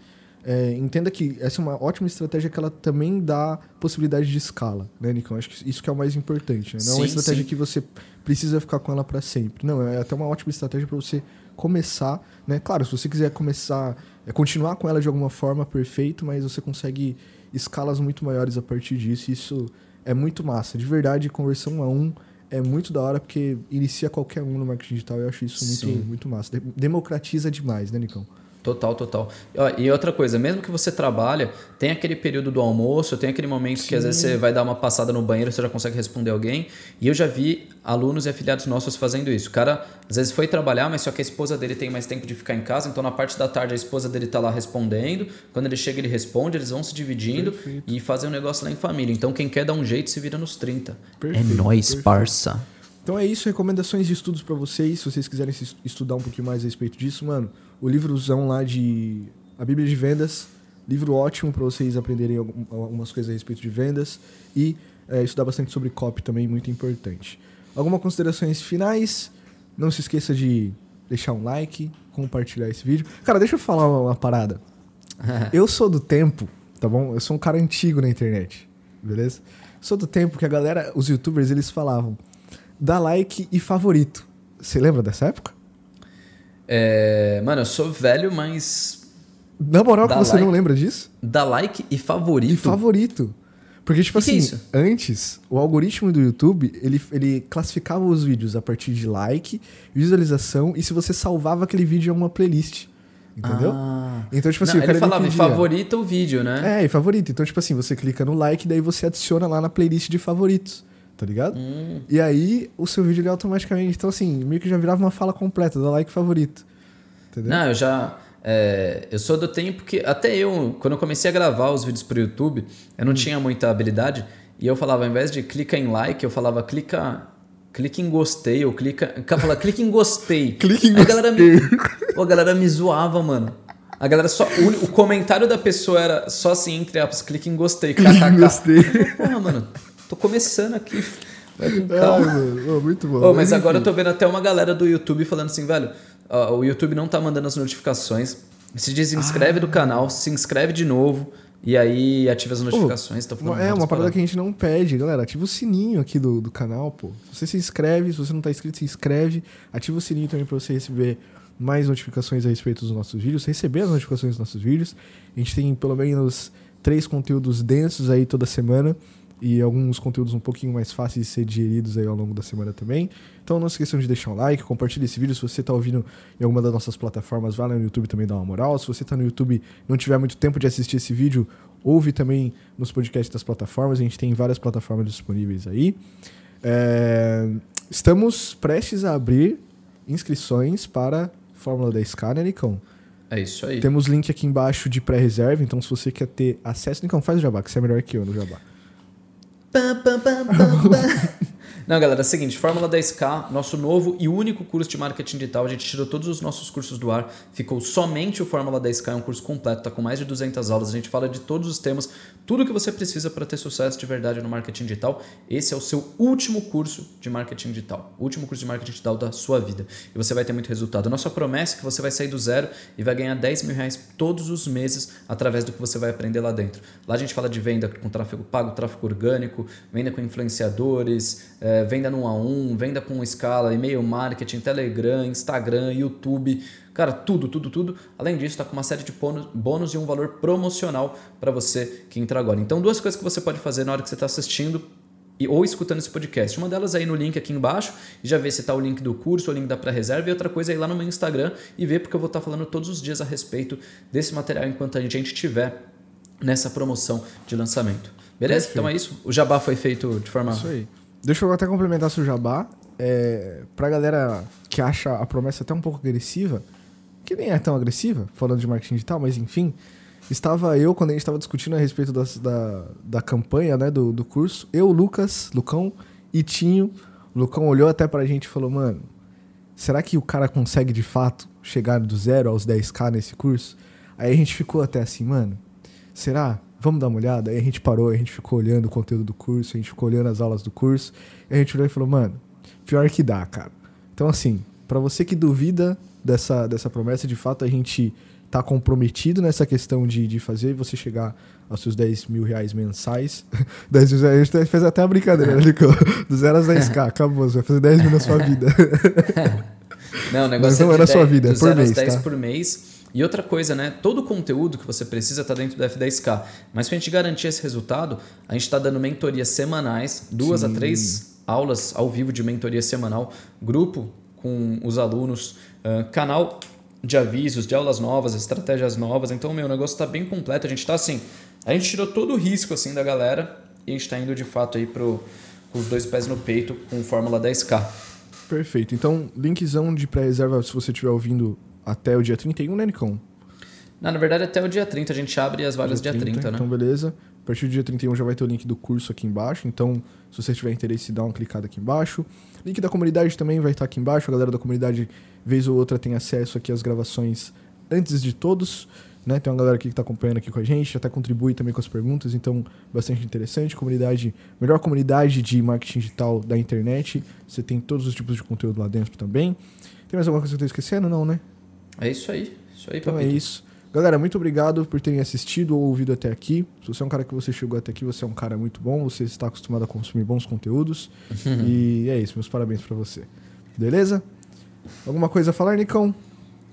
é, entenda que essa é uma ótima estratégia que ela também dá possibilidade de escala, né, Nico? Acho que isso que é o mais importante. Né? Não sim, é uma estratégia sim. que você precisa ficar com ela para sempre. Não, é até uma ótima estratégia para você começar, né? Claro, se você quiser começar, é, continuar com ela de alguma forma, perfeito, mas você consegue escalas muito maiores a partir disso. Isso é muito massa. De verdade, conversão a um é muito da hora porque inicia qualquer um no marketing digital. Eu acho isso muito, muito massa. Democratiza demais, né, Nicão? Total, total. E outra coisa, mesmo que você trabalha, tem aquele período do almoço, tem aquele momento Sim. que às vezes você vai dar uma passada no banheiro, você já consegue responder alguém. E eu já vi alunos e afiliados nossos fazendo isso. O cara às vezes foi trabalhar, mas só que a esposa dele tem mais tempo de ficar em casa, então na parte da tarde a esposa dele tá lá respondendo. Quando ele chega, ele responde, eles vão se dividindo perfeito. e fazem um negócio lá em família. Então quem quer dar um jeito se vira nos 30. Perfeito, é nóis, perfeito. parça. Então é isso, recomendações de estudos para vocês, se vocês quiserem estudar um pouquinho mais a respeito disso, mano o livrozão lá de A Bíblia de Vendas. Livro ótimo para vocês aprenderem algumas coisas a respeito de vendas e é, estudar bastante sobre copy também, muito importante. Algumas considerações finais? Não se esqueça de deixar um like, compartilhar esse vídeo. Cara, deixa eu falar uma, uma parada. eu sou do tempo, tá bom? Eu sou um cara antigo na internet, beleza? Sou do tempo que a galera, os youtubers, eles falavam dá like e favorito. Você lembra dessa época? É, mano, eu sou velho, mas. Na moral, que você like, não lembra disso? Dá like e favorito. E favorito. Porque, tipo que assim, que é antes, o algoritmo do YouTube, ele, ele classificava os vídeos a partir de like, visualização e se você salvava aquele vídeo em uma playlist. Entendeu? Ah. Então, tipo assim, não, ele falava favorita o vídeo, né? É, e favorito. Então, tipo assim, você clica no like, daí você adiciona lá na playlist de favoritos tá ligado? Hum. E aí o seu vídeo ele automaticamente. Então, assim, meio que já virava uma fala completa, dá like favorito. Entendeu? Não, eu já. É, eu sou do tempo que. Até eu, quando eu comecei a gravar os vídeos pro YouTube, eu não hum. tinha muita habilidade. E eu falava, ao invés de clica em like, eu falava clica. Clica em gostei, ou clica. Cara, fala, clica em gostei. clica em gostei. A galera, me, a galera me zoava, mano. A galera só. O, o, comentário da pessoa era só assim, entre aspas, clica em gostei. Clica em gostei. Porra, mano. Tô começando aqui. calma. Ai, muito bom. Oh, mas, mas agora eu tô vendo até uma galera do YouTube falando assim, velho, o YouTube não tá mandando as notificações. Se desinscreve ah. do canal, se inscreve de novo. E aí ativa as notificações. Oh, é, uma parada que a gente não pede, galera. Ativa o sininho aqui do, do canal, pô. Você se inscreve, se você não tá inscrito, se inscreve. Ativa o sininho também pra você receber mais notificações a respeito dos nossos vídeos, receber as notificações dos nossos vídeos. A gente tem pelo menos três conteúdos densos aí toda semana. E alguns conteúdos um pouquinho mais fáceis de ser digeridos aí ao longo da semana também. Então não se esqueçam de deixar um like, compartilhe esse vídeo. Se você está ouvindo em alguma das nossas plataformas, vá lá no YouTube também dar uma moral. Se você está no YouTube e não tiver muito tempo de assistir esse vídeo, ouve também nos podcasts das plataformas. A gente tem várias plataformas disponíveis aí. É... Estamos prestes a abrir inscrições para Fórmula 10K, né, Nicão? É isso aí. Temos link aqui embaixo de pré-reserva, então se você quer ter acesso, Nicão, faz o jabá, que você é melhor que eu no jabá. Ba, ba, ba, Não, galera, é o seguinte, Fórmula 10K, nosso novo e único curso de marketing digital, a gente tirou todos os nossos cursos do ar, ficou somente o Fórmula 10K, é um curso completo, tá com mais de 200 aulas, a gente fala de todos os temas, tudo que você precisa para ter sucesso de verdade no marketing digital. Esse é o seu último curso de marketing digital, último curso de marketing digital da sua vida. E você vai ter muito resultado. A nossa promessa é que você vai sair do zero e vai ganhar 10 mil reais todos os meses através do que você vai aprender lá dentro. Lá a gente fala de venda com tráfego pago, tráfego orgânico, venda com influenciadores, é, venda no 1 a 1, venda com escala, e-mail marketing, Telegram, Instagram, YouTube, cara, tudo, tudo, tudo. Além disso, está com uma série de bônus, e um valor promocional para você que entra agora. Então, duas coisas que você pode fazer na hora que você está assistindo e, ou escutando esse podcast. Uma delas é ir no link aqui embaixo e já ver se está o link do curso, o link da pré-reserva, e outra coisa é ir lá no meu Instagram e ver, porque eu vou estar tá falando todos os dias a respeito desse material enquanto a gente estiver nessa promoção de lançamento. Beleza? Perfeito. Então é isso. O jabá foi feito de forma. Isso aí. Deixa eu até complementar seu jabá. É, pra galera que acha a promessa até um pouco agressiva, que nem é tão agressiva, falando de marketing digital, mas enfim, estava eu, quando a gente estava discutindo a respeito da, da, da campanha né, do, do curso, eu, Lucas, Lucão e Tinho. O Lucão olhou até pra gente e falou, mano, será que o cara consegue de fato chegar do zero aos 10k nesse curso? Aí a gente ficou até assim, mano, será? Vamos dar uma olhada? Aí a gente parou, a gente ficou olhando o conteúdo do curso, a gente ficou olhando as aulas do curso, e a gente olhou e falou, mano, pior que dá, cara. Então, assim, para você que duvida dessa, dessa promessa, de fato a gente tá comprometido nessa questão de, de fazer você chegar aos seus 10 mil reais mensais. 10 mil reais, a gente fez até a brincadeira, né, Do 0 aos 10k, acabou, você vai fazer 10 mil na sua vida. Não, o negócio Mas não é, é na sua vida, é por mês, 10 tá? por mês e outra coisa, né? Todo o conteúdo que você precisa está dentro do F10K. Mas para a gente garantir esse resultado, a gente está dando mentorias semanais, duas Sim. a três aulas ao vivo de mentoria semanal, grupo com os alunos, canal de avisos, de aulas novas, estratégias novas. Então, meu, o negócio está bem completo. A gente está assim, a gente tirou todo o risco assim da galera e a gente está indo de fato aí pro, com os dois pés no peito com Fórmula 10K. Perfeito. Então, linkzão de pré-reserva se você estiver ouvindo até o dia 31, né, Nicão? Não, na verdade, até o dia 30. A gente abre as vagas dia 30, 30 né? Então, beleza. A partir do dia 31 já vai ter o link do curso aqui embaixo. Então, se você tiver interesse, dá uma clicada aqui embaixo. Link da comunidade também vai estar aqui embaixo. A galera da comunidade, vez ou outra, tem acesso aqui às gravações antes de todos. Né? Tem uma galera aqui que está acompanhando aqui com a gente, até contribui também com as perguntas, então bastante interessante. Comunidade, melhor comunidade de marketing digital da internet. Você tem todos os tipos de conteúdo lá dentro também. Tem mais alguma coisa que eu estou esquecendo? Não, né? É isso aí. Isso aí, então papito. é isso. Galera, muito obrigado por terem assistido ou ouvido até aqui. Se você é um cara que você chegou até aqui, você é um cara muito bom, você está acostumado a consumir bons conteúdos. e é isso, meus parabéns para você. Beleza? Alguma coisa a falar, Nicão?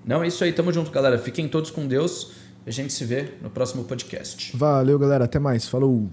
Não, é isso aí, tamo junto, galera. Fiquem todos com Deus. A gente se vê no próximo podcast. Valeu, galera. Até mais. Falou.